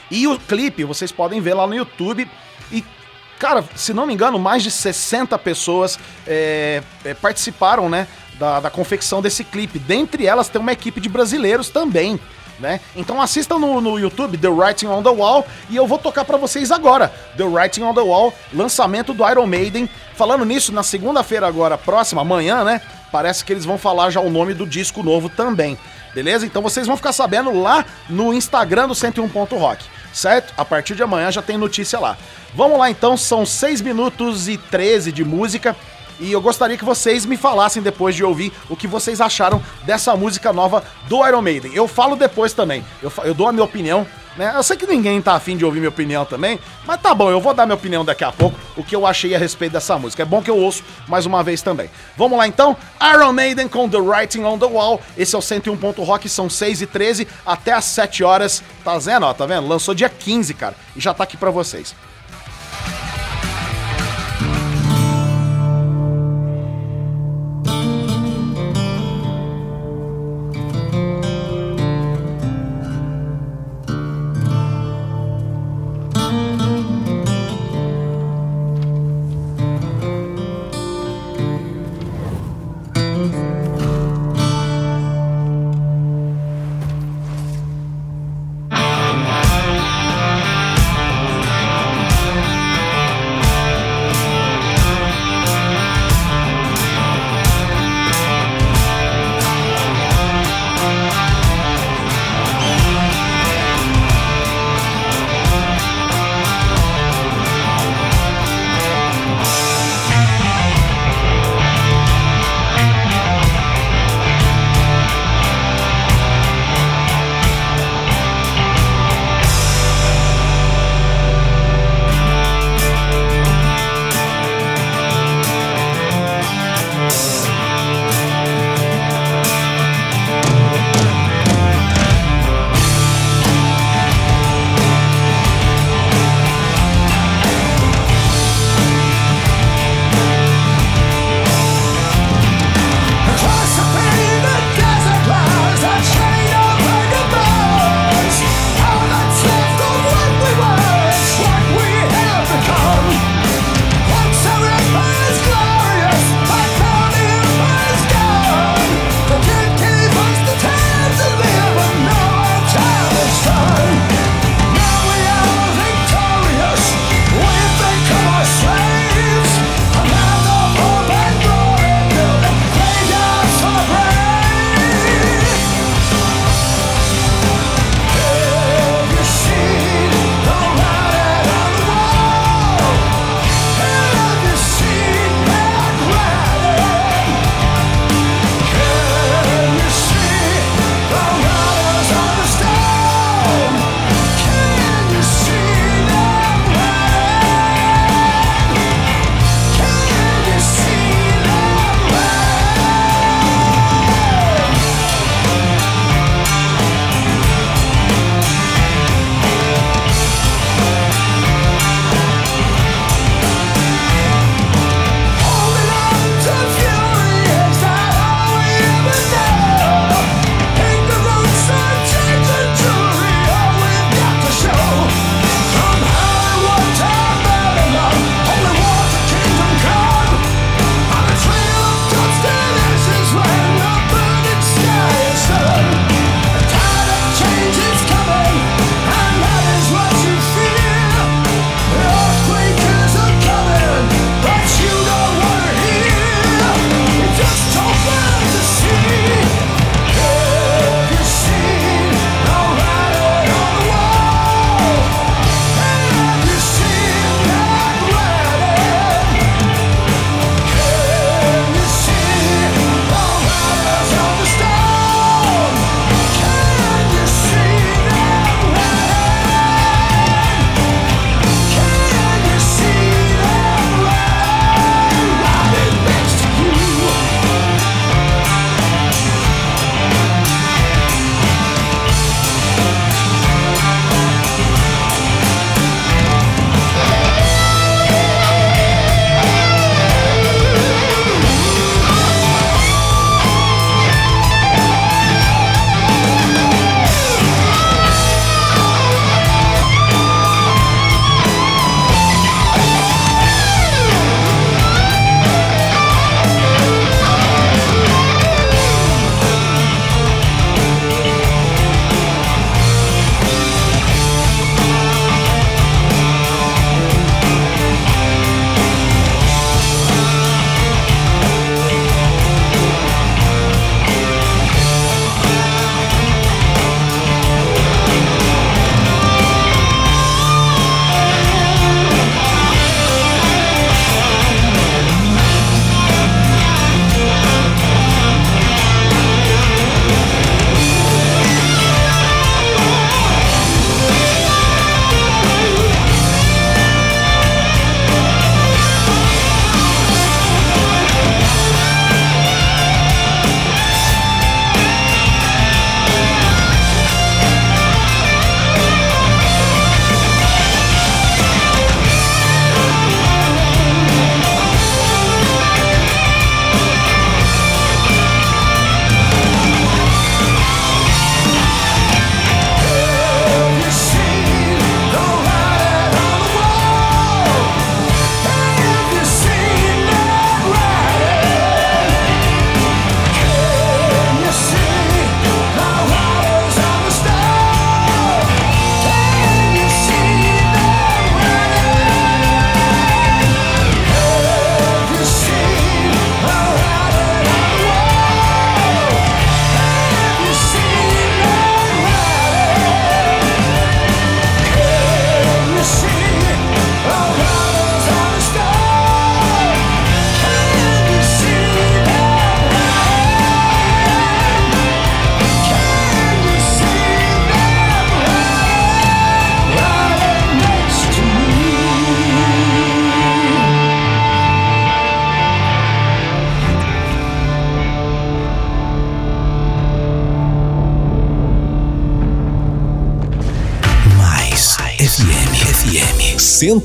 E o clipe vocês podem ver lá no YouTube. E, cara, se não me engano, mais de 60 pessoas é, é, participaram, né? Da, da confecção desse clipe. Dentre elas tem uma equipe de brasileiros também. Né? Então assistam no, no YouTube The Writing on the Wall e eu vou tocar pra vocês agora The Writing on the Wall, lançamento do Iron Maiden. Falando nisso, na segunda-feira agora, próxima, amanhã, né? Parece que eles vão falar já o nome do disco novo também. Beleza? Então vocês vão ficar sabendo lá no Instagram do 101.rock, certo? A partir de amanhã já tem notícia lá. Vamos lá então, são 6 minutos e 13 de música. E eu gostaria que vocês me falassem depois de ouvir o que vocês acharam dessa música nova do Iron Maiden. Eu falo depois também. Eu, eu dou a minha opinião, né? Eu sei que ninguém tá afim de ouvir minha opinião também, mas tá bom, eu vou dar minha opinião daqui a pouco, o que eu achei a respeito dessa música. É bom que eu ouço mais uma vez também. Vamos lá então, Iron Maiden com The Writing on the Wall. Esse é o 101 Ponto Rock, são 6 e 13 até às 7 horas. Tá vendo, ó, tá vendo? Lançou dia 15, cara, e já tá aqui pra vocês.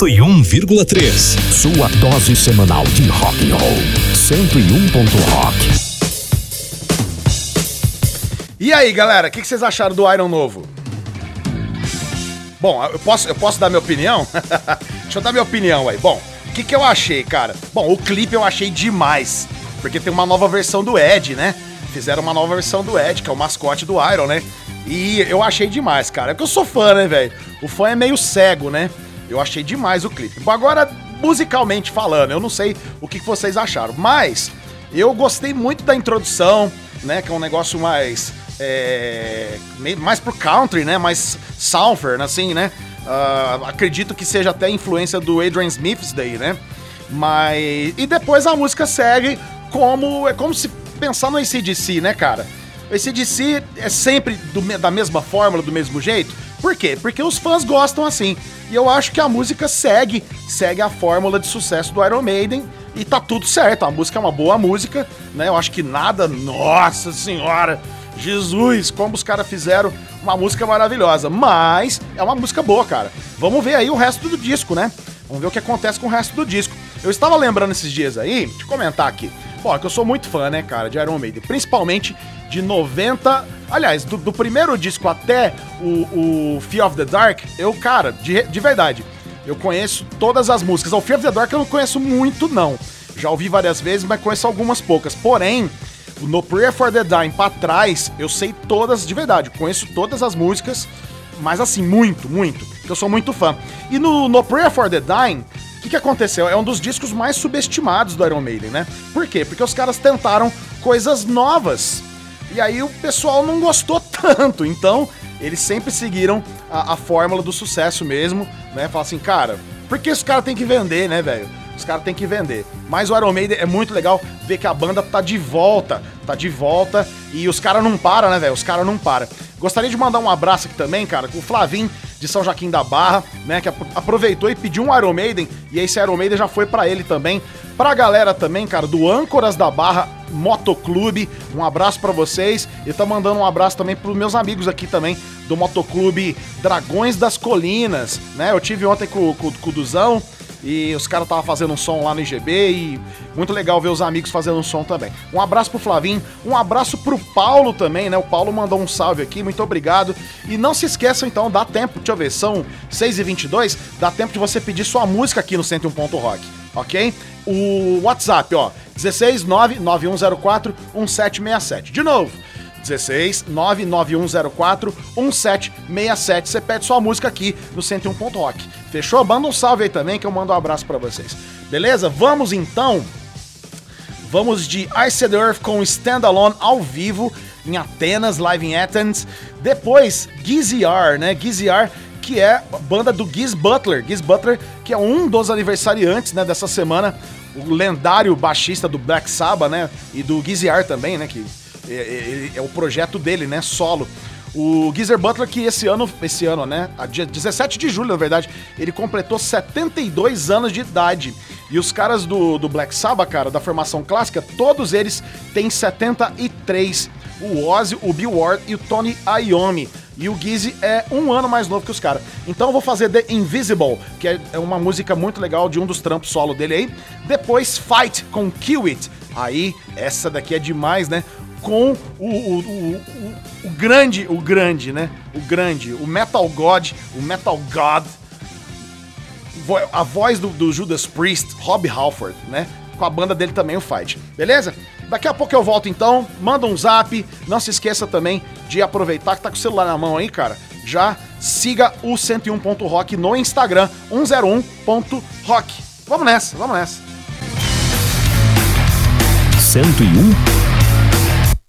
101,3. Sua dose semanal de rock and roll. 101.rock. E aí, galera, o que, que vocês acharam do Iron novo? Bom, eu posso, eu posso dar minha opinião? Deixa eu dar minha opinião aí. Bom, o que, que eu achei, cara? Bom, o clipe eu achei demais. Porque tem uma nova versão do Ed, né? Fizeram uma nova versão do Ed, que é o mascote do Iron, né? E eu achei demais, cara. É que eu sou fã, né, velho? O fã é meio cego, né? Eu achei demais o clipe. Agora, musicalmente falando, eu não sei o que vocês acharam, mas eu gostei muito da introdução, né? Que é um negócio mais. É, mais pro country, né? Mais southern, assim, né? Ah, acredito que seja até influência do Adrian Smith isso daí, né? Mas. E depois a música segue como. É como se pensar no ACDC, né, cara? O ACDC é sempre do da mesma fórmula, do mesmo jeito. Por quê? Porque os fãs gostam assim. E eu acho que a música segue, segue a fórmula de sucesso do Iron Maiden. E tá tudo certo. A música é uma boa música, né? Eu acho que nada. Nossa senhora! Jesus, como os caras fizeram uma música maravilhosa. Mas é uma música boa, cara. Vamos ver aí o resto do disco, né? Vamos ver o que acontece com o resto do disco. Eu estava lembrando esses dias aí, eu comentar aqui. É que eu sou muito fã, né, cara, de Iron Maiden. Principalmente de 90. Aliás, do, do primeiro disco até o, o Fear of the Dark, eu, cara, de, de verdade, eu conheço todas as músicas. O Fear of the Dark eu não conheço muito, não. Já ouvi várias vezes, mas conheço algumas poucas. Porém, o No Prayer for the Dying pra trás, eu sei todas de verdade. Conheço todas as músicas, mas assim, muito, muito. Porque eu sou muito fã. E no No Prayer for the Dying, o que, que aconteceu? É um dos discos mais subestimados do Iron Maiden, né? Por quê? Porque os caras tentaram coisas novas. E aí o pessoal não gostou tanto. Então, eles sempre seguiram a, a fórmula do sucesso mesmo, né? Falar assim, cara, por que os caras têm que vender, né, velho? Os caras têm que vender. Mas o Iron Maiden é muito legal ver que a banda tá de volta. Tá de volta. E os caras não param, né, velho? Os caras não param. Gostaria de mandar um abraço aqui também, cara, com o Flavim de São Joaquim da Barra, né? Que apro- aproveitou e pediu um Iron Maiden. E esse Iron Maiden já foi pra ele também. Pra galera também, cara, do Âncoras da Barra Motoclube. Um abraço pra vocês. E tá mandando um abraço também pros meus amigos aqui também do Motoclube Dragões das Colinas, né? Eu tive ontem com, com, com o Duzão. E os caras estavam fazendo um som lá no IGB e muito legal ver os amigos fazendo um som também. Um abraço pro Flavinho, um abraço pro Paulo também, né? O Paulo mandou um salve aqui, muito obrigado. E não se esqueçam então, dá tempo, deixa eu ver, são 6h22, dá tempo de você pedir sua música aqui no 101 Ponto Rock, ok? O WhatsApp, ó, 16 99104 1767. De novo, 16 99104 1767. Você pede sua música aqui no 101 Ponto Rock. Fechou? Manda um salve aí também que eu mando um abraço pra vocês. Beleza? Vamos então. Vamos de Ice the Earth com Standalone ao vivo em Atenas, live em Athens. Depois, Giziar, né? Giziar, que é banda do Giz Butler. Giz Butler, que é um dos aniversariantes, né, dessa semana. O lendário baixista do Black Sabbath, né? E do Giziar também, né? Que é, é- é o projeto dele, né? Solo. O Geezer Butler, que esse ano, esse ano, né? Dia 17 de julho, na verdade, ele completou 72 anos de idade. E os caras do, do Black Sabbath, cara, da formação clássica, todos eles têm 73. O Ozzy, o Bill Ward e o Tony Iommi. E o Gizzy é um ano mais novo que os caras. Então eu vou fazer The Invisible, que é é uma música muito legal de um dos trampos solo dele aí. Depois Fight com Kill It. Aí, essa daqui é demais, né? Com o, o, o, o, grande, o grande, né? O grande, o Metal God, o Metal God, a voz do, do Judas Priest, Rob Halford, né? Com a banda dele também, o Fight. Beleza? Daqui a pouco eu volto então, manda um zap. Não se esqueça também de aproveitar que tá com o celular na mão aí, cara. Já siga o 101.rock no Instagram, 101.rock. Vamos nessa, vamos nessa. 101 ponto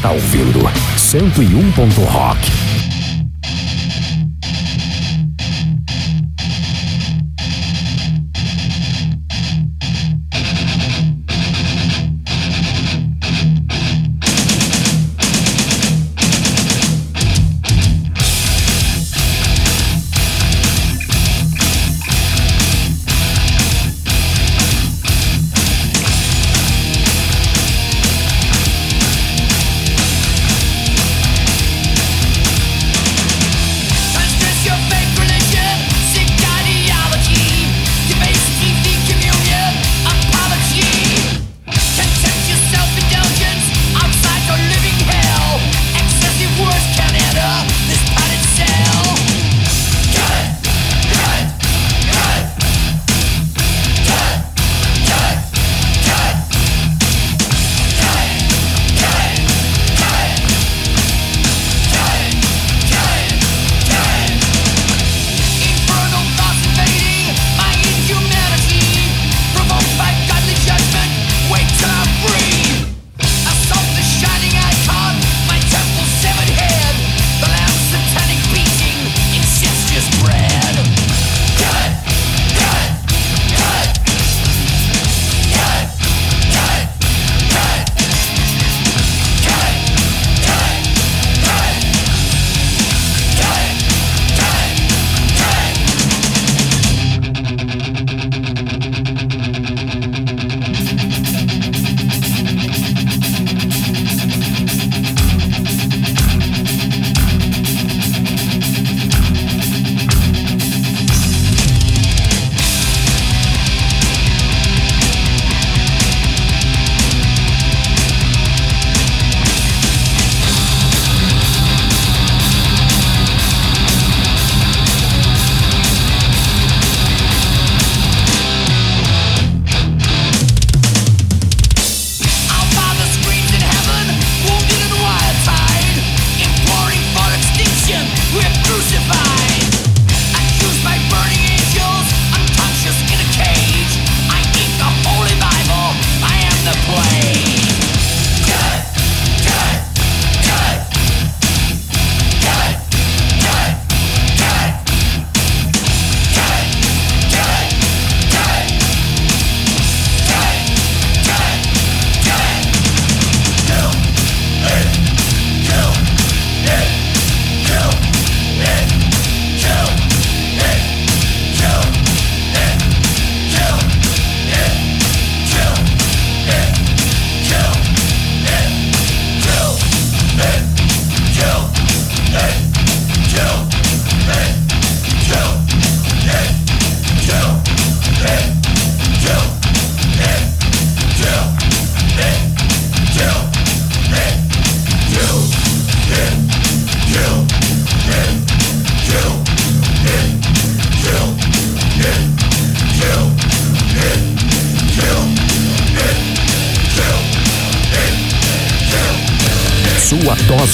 está ouvindo 101.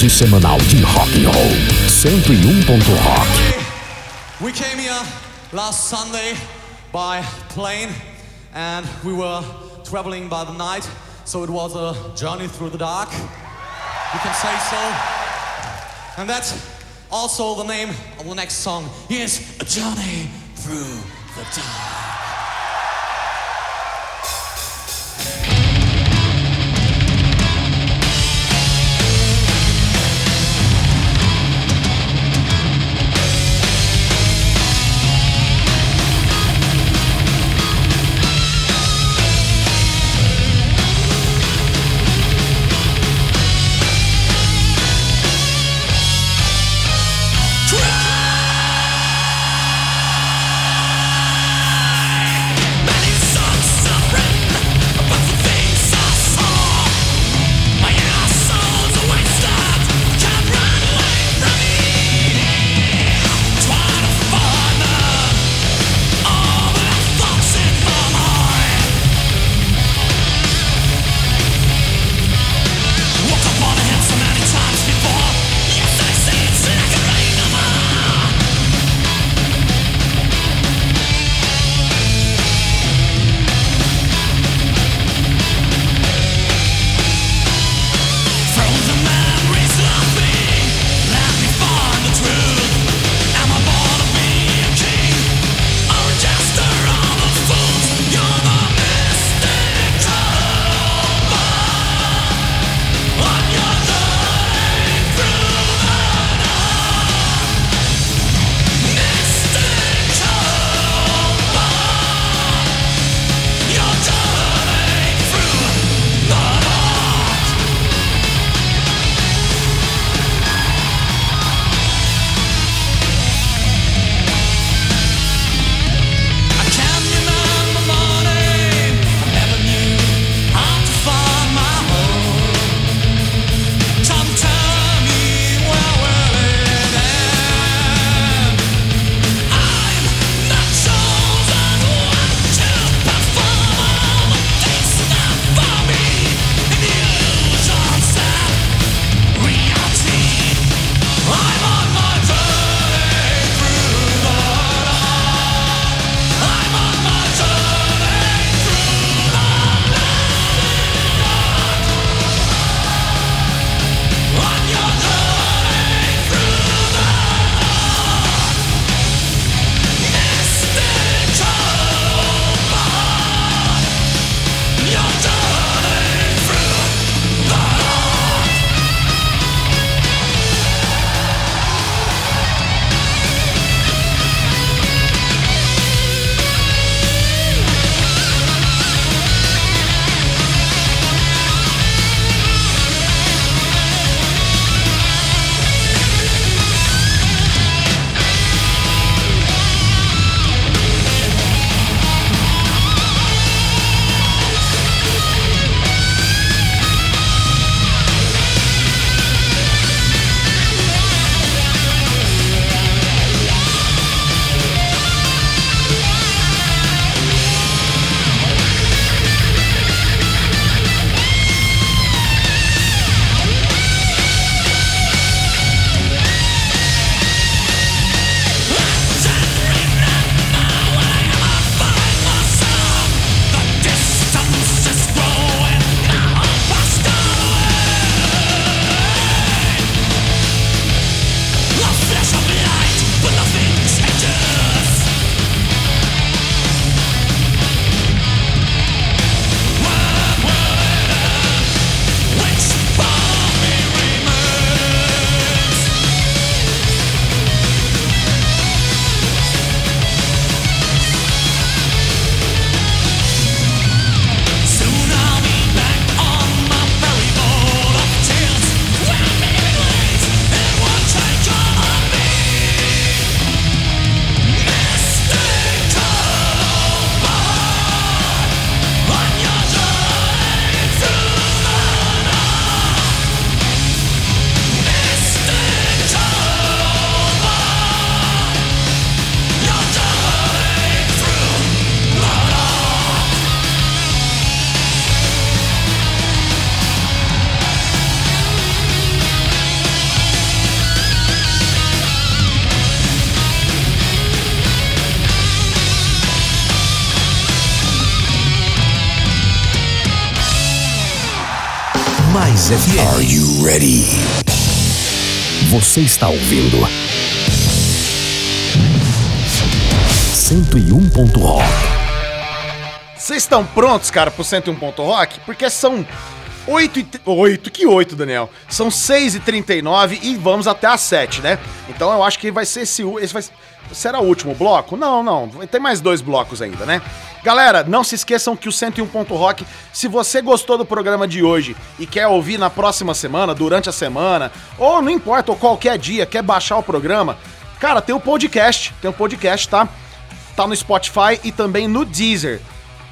dose semanal de rock and roll. Um 101. Rock. We came here last Sunday by plane and we were traveling by the night, so it was a journey through the dark. You can say so. And that's also the name of the next song. Here's a journey through the dark. Mais FM. Are you ready? Você está ouvindo 101. Rock. Vocês estão prontos, cara, pro 101 Ponto Rock? Porque são 8 e... t- 8, que 8, Daniel? São 6 e 39 e vamos até às 7, né? Então eu acho que vai ser esse... esse vai, será o último bloco? Não, não. Tem mais dois blocos ainda, né? Galera, não se esqueçam que o 101 Ponto Rock, se você gostou do programa de hoje e quer ouvir na próxima semana, durante a semana, ou não importa, ou qualquer dia, quer baixar o programa, cara, tem o podcast, tem o podcast, tá? Tá no Spotify e também no Deezer.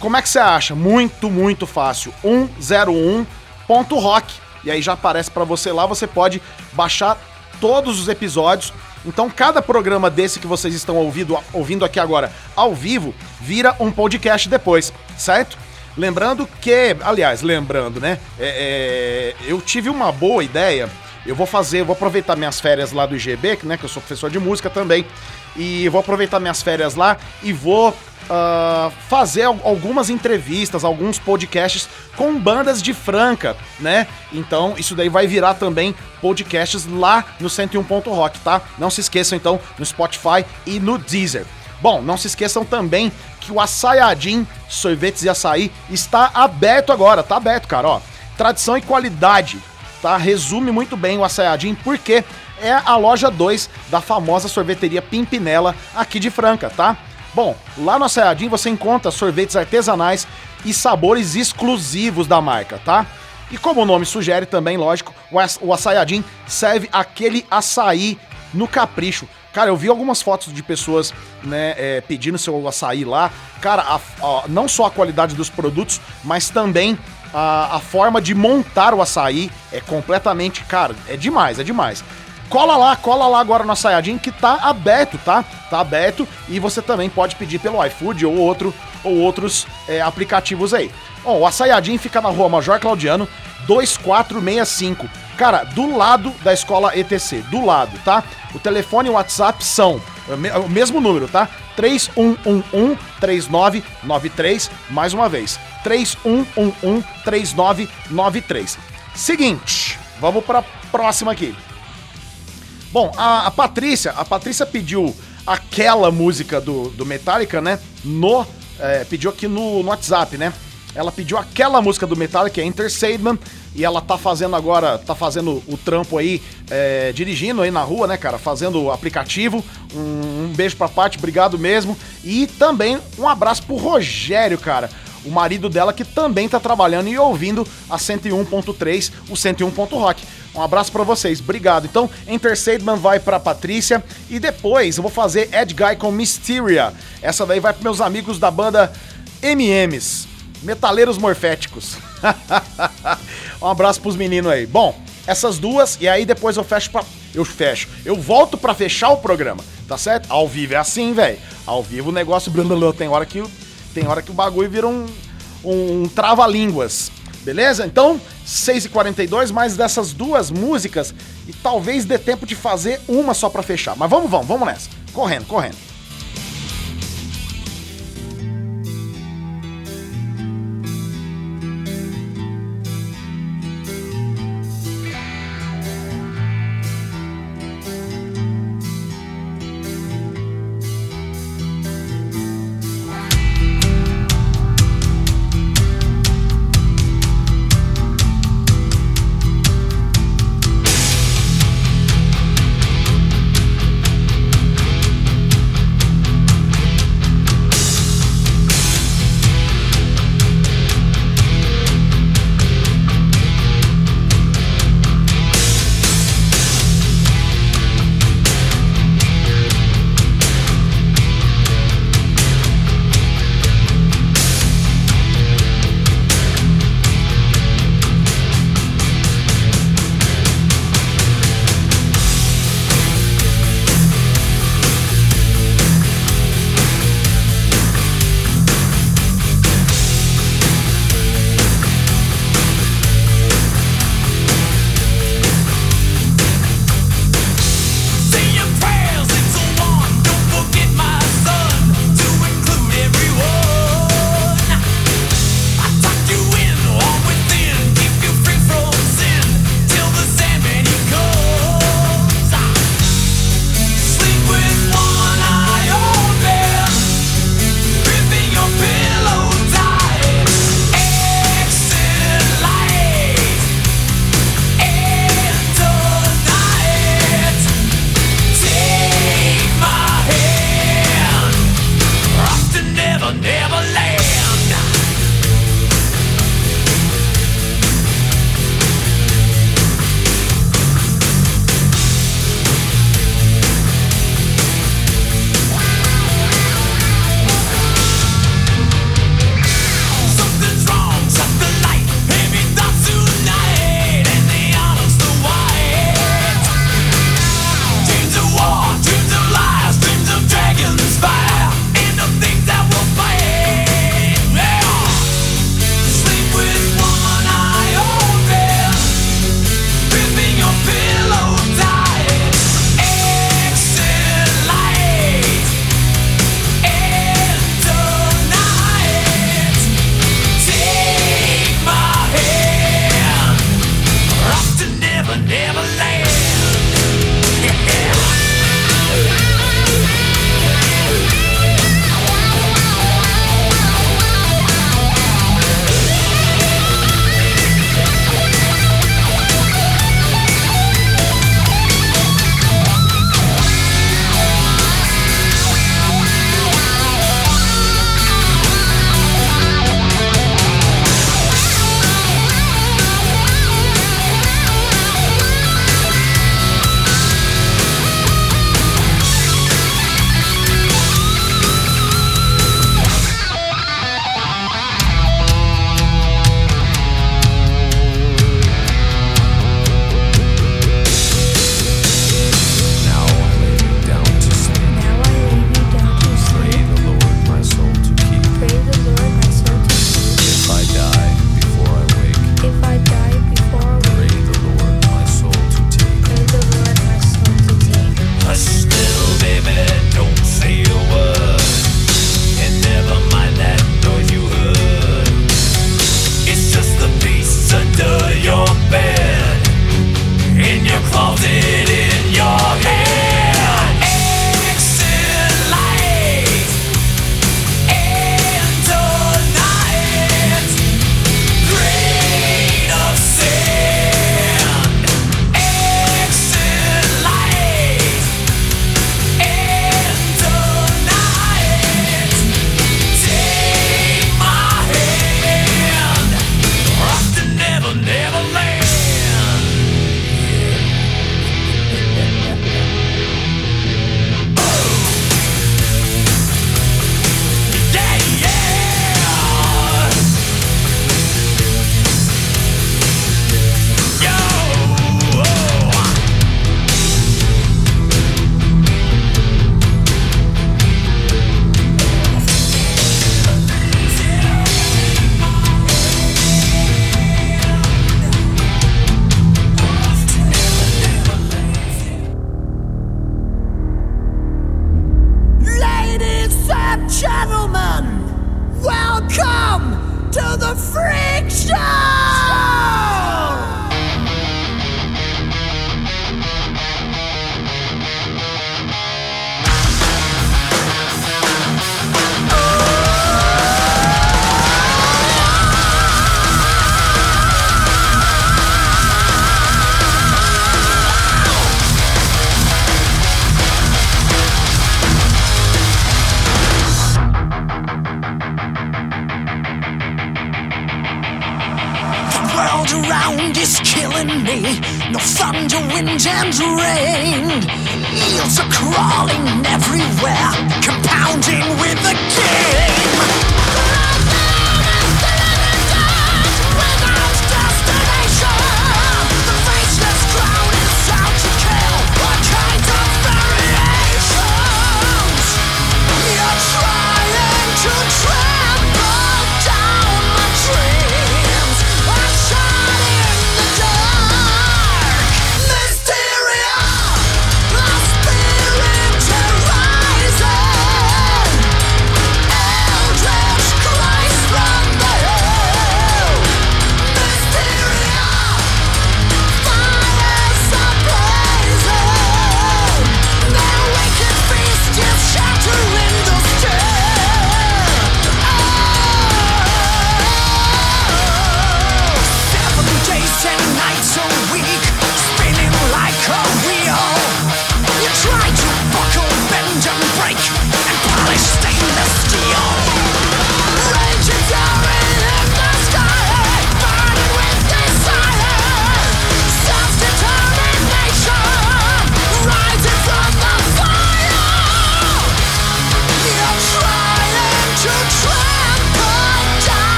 Como é que você acha? Muito, muito fácil. 101.rock. E aí já aparece pra você lá, você pode baixar todos os episódios. Então, cada programa desse que vocês estão ouvindo, ouvindo aqui agora ao vivo, vira um podcast depois, certo? Lembrando que, aliás, lembrando, né? é, é, eu tive uma boa ideia. Eu vou fazer, vou aproveitar minhas férias lá do IGB, né? Que eu sou professor de música também. E vou aproveitar minhas férias lá e vou ah, fazer al- algumas entrevistas, alguns podcasts com bandas de Franca, né? Então isso daí vai virar também podcasts lá no 101. Rock, tá? Não se esqueçam então no Spotify e no Deezer. Bom, não se esqueçam também que o Açaiadim Sorvetes e Açaí está aberto agora, tá aberto, cara, ó. Tradição e qualidade, tá? Resume muito bem o Açaiadim porque é a loja 2 da famosa sorveteria Pimpinela aqui de Franca, tá? Bom, lá no Açaiadim você encontra sorvetes artesanais e sabores exclusivos da marca, tá? E como o nome sugere também, lógico, o Açaiadim serve aquele açaí no capricho. Cara, eu vi algumas fotos de pessoas, né, é, pedindo seu açaí lá. Cara, a- a- não só a qualidade dos produtos, mas também a, a forma de montar o açaí é completamente, cara, é demais, é demais. Cola lá, cola lá agora no Açaiadim que tá aberto, tá? Tá aberto e você também pode pedir pelo iFood ou outro ou outros é, aplicativos aí. Bom, o Açaiadim fica na rua Major Claudiano, 2465. Cara, do lado da escola ETC, do lado, tá? O telefone e o WhatsApp são o me- o mesmo número, tá? 3111-3993, mais uma vez, 3111-3993. Seguinte, vamos pra próxima aqui. Bom, a, a Patrícia, a Patrícia pediu aquela música do, do Metallica, né? No. é, pediu aqui no, no WhatsApp, né? Ela pediu aquela música do Metallica, é Enter Sandman, e ela tá fazendo agora, tá fazendo o trampo aí, é, dirigindo aí na rua, né, cara? Fazendo o aplicativo. Um, um beijo pra Paty, obrigado mesmo. E também um abraço pro Rogério, cara o marido dela que também tá trabalhando e ouvindo a 101.3, o 101. Rock. Um abraço pra vocês, obrigado. Então, Enter vai pra Patrícia e depois eu vou fazer Ed Guy com Mysteria. Essa daí vai pros meus amigos da banda MMs, Metaleiros Morféticos. um abraço pros meninos aí. Bom, essas duas e aí depois eu fecho pra. Eu fecho. Eu volto pra fechar o programa, tá certo? Ao vivo é assim, velho. Ao vivo o negócio. Tem hora que, tem hora que o bagulho vira um, um trava-línguas. Beleza? Então, 6h42, mais dessas duas músicas. E talvez dê tempo de fazer uma só pra fechar. Mas vamos, vamos, vamos nessa. Correndo, correndo.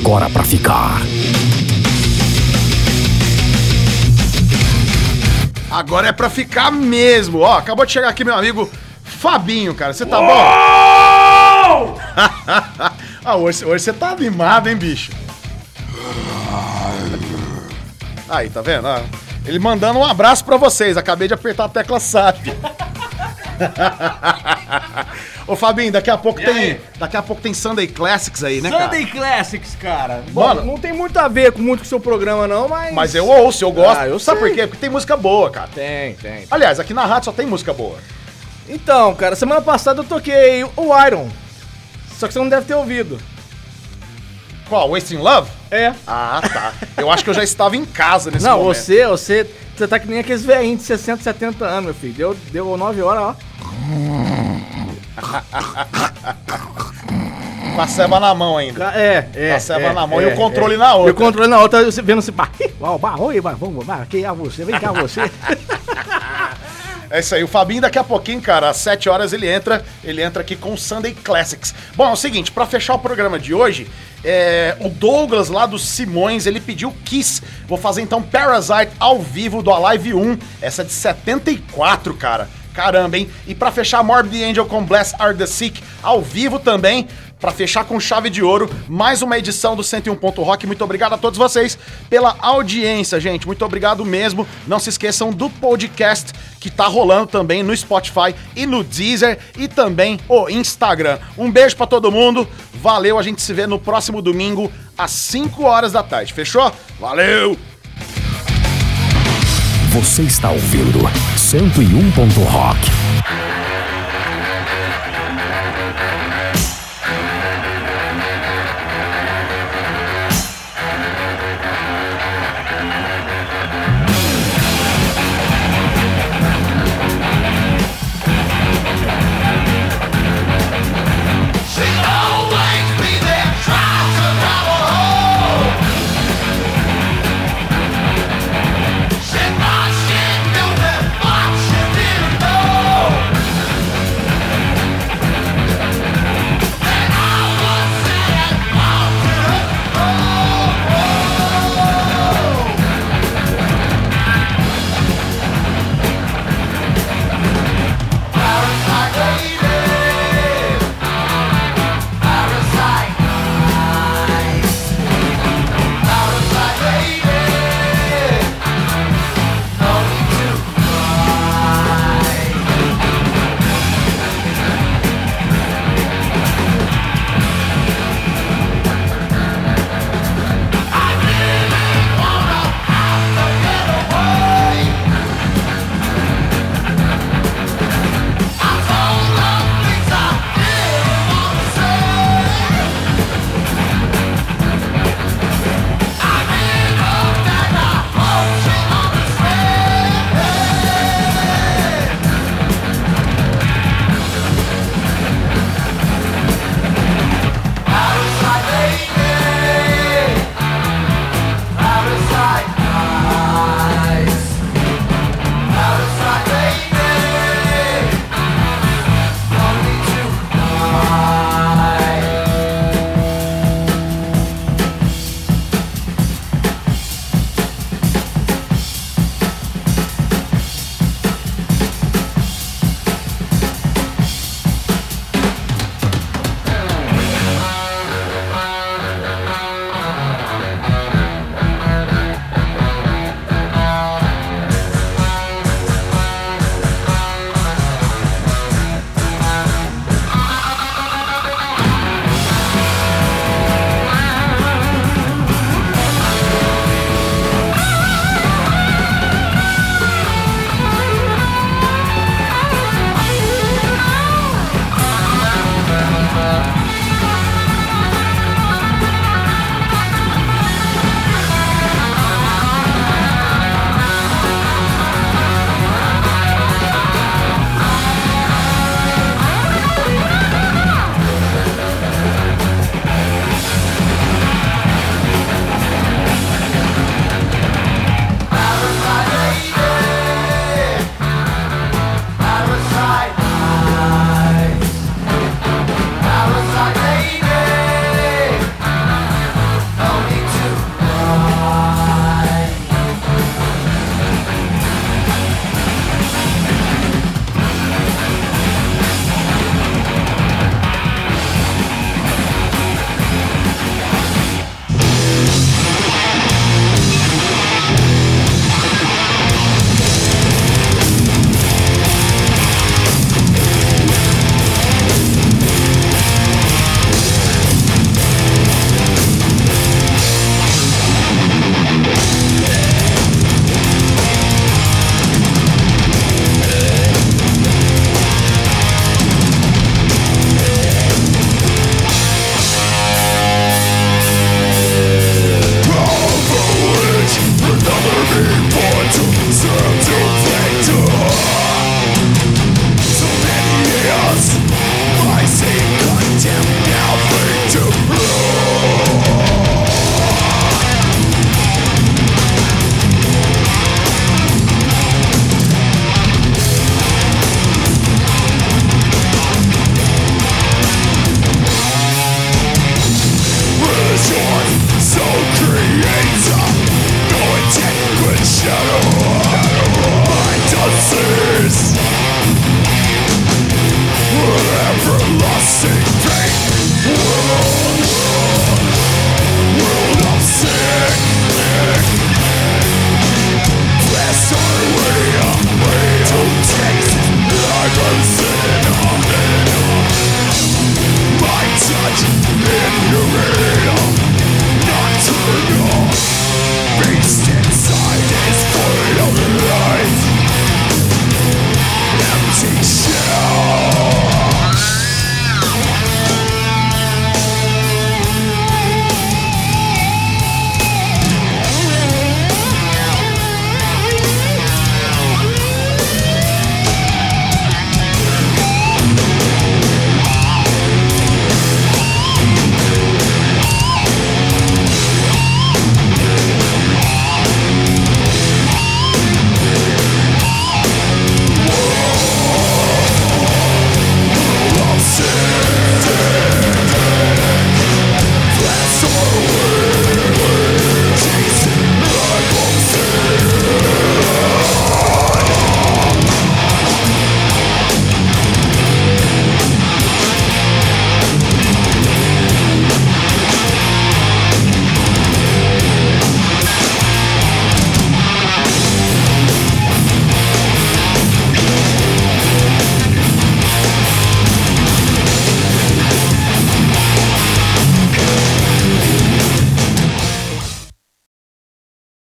Agora pra ficar. Agora é pra ficar mesmo. Ó, acabou de chegar aqui meu amigo Fabinho, cara. Você tá bom? ah, hoje, hoje você tá animado, hein, bicho? Aí, tá vendo? Ah, ele mandando um abraço pra vocês. Acabei de apertar a tecla SAP. Ô Fabinho, daqui a pouco E tem, aí? daqui a pouco tem Sunday Classics aí, né, Sunday cara? Classics, cara. Bom, Mano. não tem muito a ver com muito com o seu programa, não, mas. Mas eu ouço, eu gosto. Ah, eu Sabe sei. por quê? Porque tem música boa, cara. Tem, tem. Aliás, aqui na rádio só tem música boa. Então, cara, semana passada eu toquei o Iron. Só que você não deve ter ouvido. Qual? Wasting Love? É. Ah, tá. Eu acho que eu já estava em casa nesse não, momento. você, você. Você tá que nem aqueles velhinhos de 60, 70 anos, meu filho. Deu, deu 9 horas, ó. Com a ceba na mão ainda. É, é. A ceba é, na mão é, e o controle é. na outra. E o controle na outra, você vendo assim, pá, uau, pá, oi, vai, vamos, vai, quem é você? Vem cá, você. É isso aí, o Fabinho daqui a pouquinho, cara, às 7 horas ele entra, ele entra aqui com o Sunday Classics. Bom, é o seguinte, pra fechar o programa de hoje, é, o Douglas lá do Simões, ele pediu Kiss. Vou fazer então Parasite ao vivo do Alive 1, essa é de 74, cara. Caramba, hein? E pra fechar Morbid Angel com Bless Are the Sick ao vivo também. Pra fechar com chave de ouro, mais uma edição do 101. Rock. Muito obrigado a todos vocês pela audiência, gente. Muito obrigado mesmo. Não se esqueçam do podcast que tá rolando também no Spotify e no Deezer e também o Instagram. Um beijo pra todo mundo. Valeu, a gente se vê no próximo domingo às 5 horas da tarde. Fechou? Valeu! Você está ouvindo 101.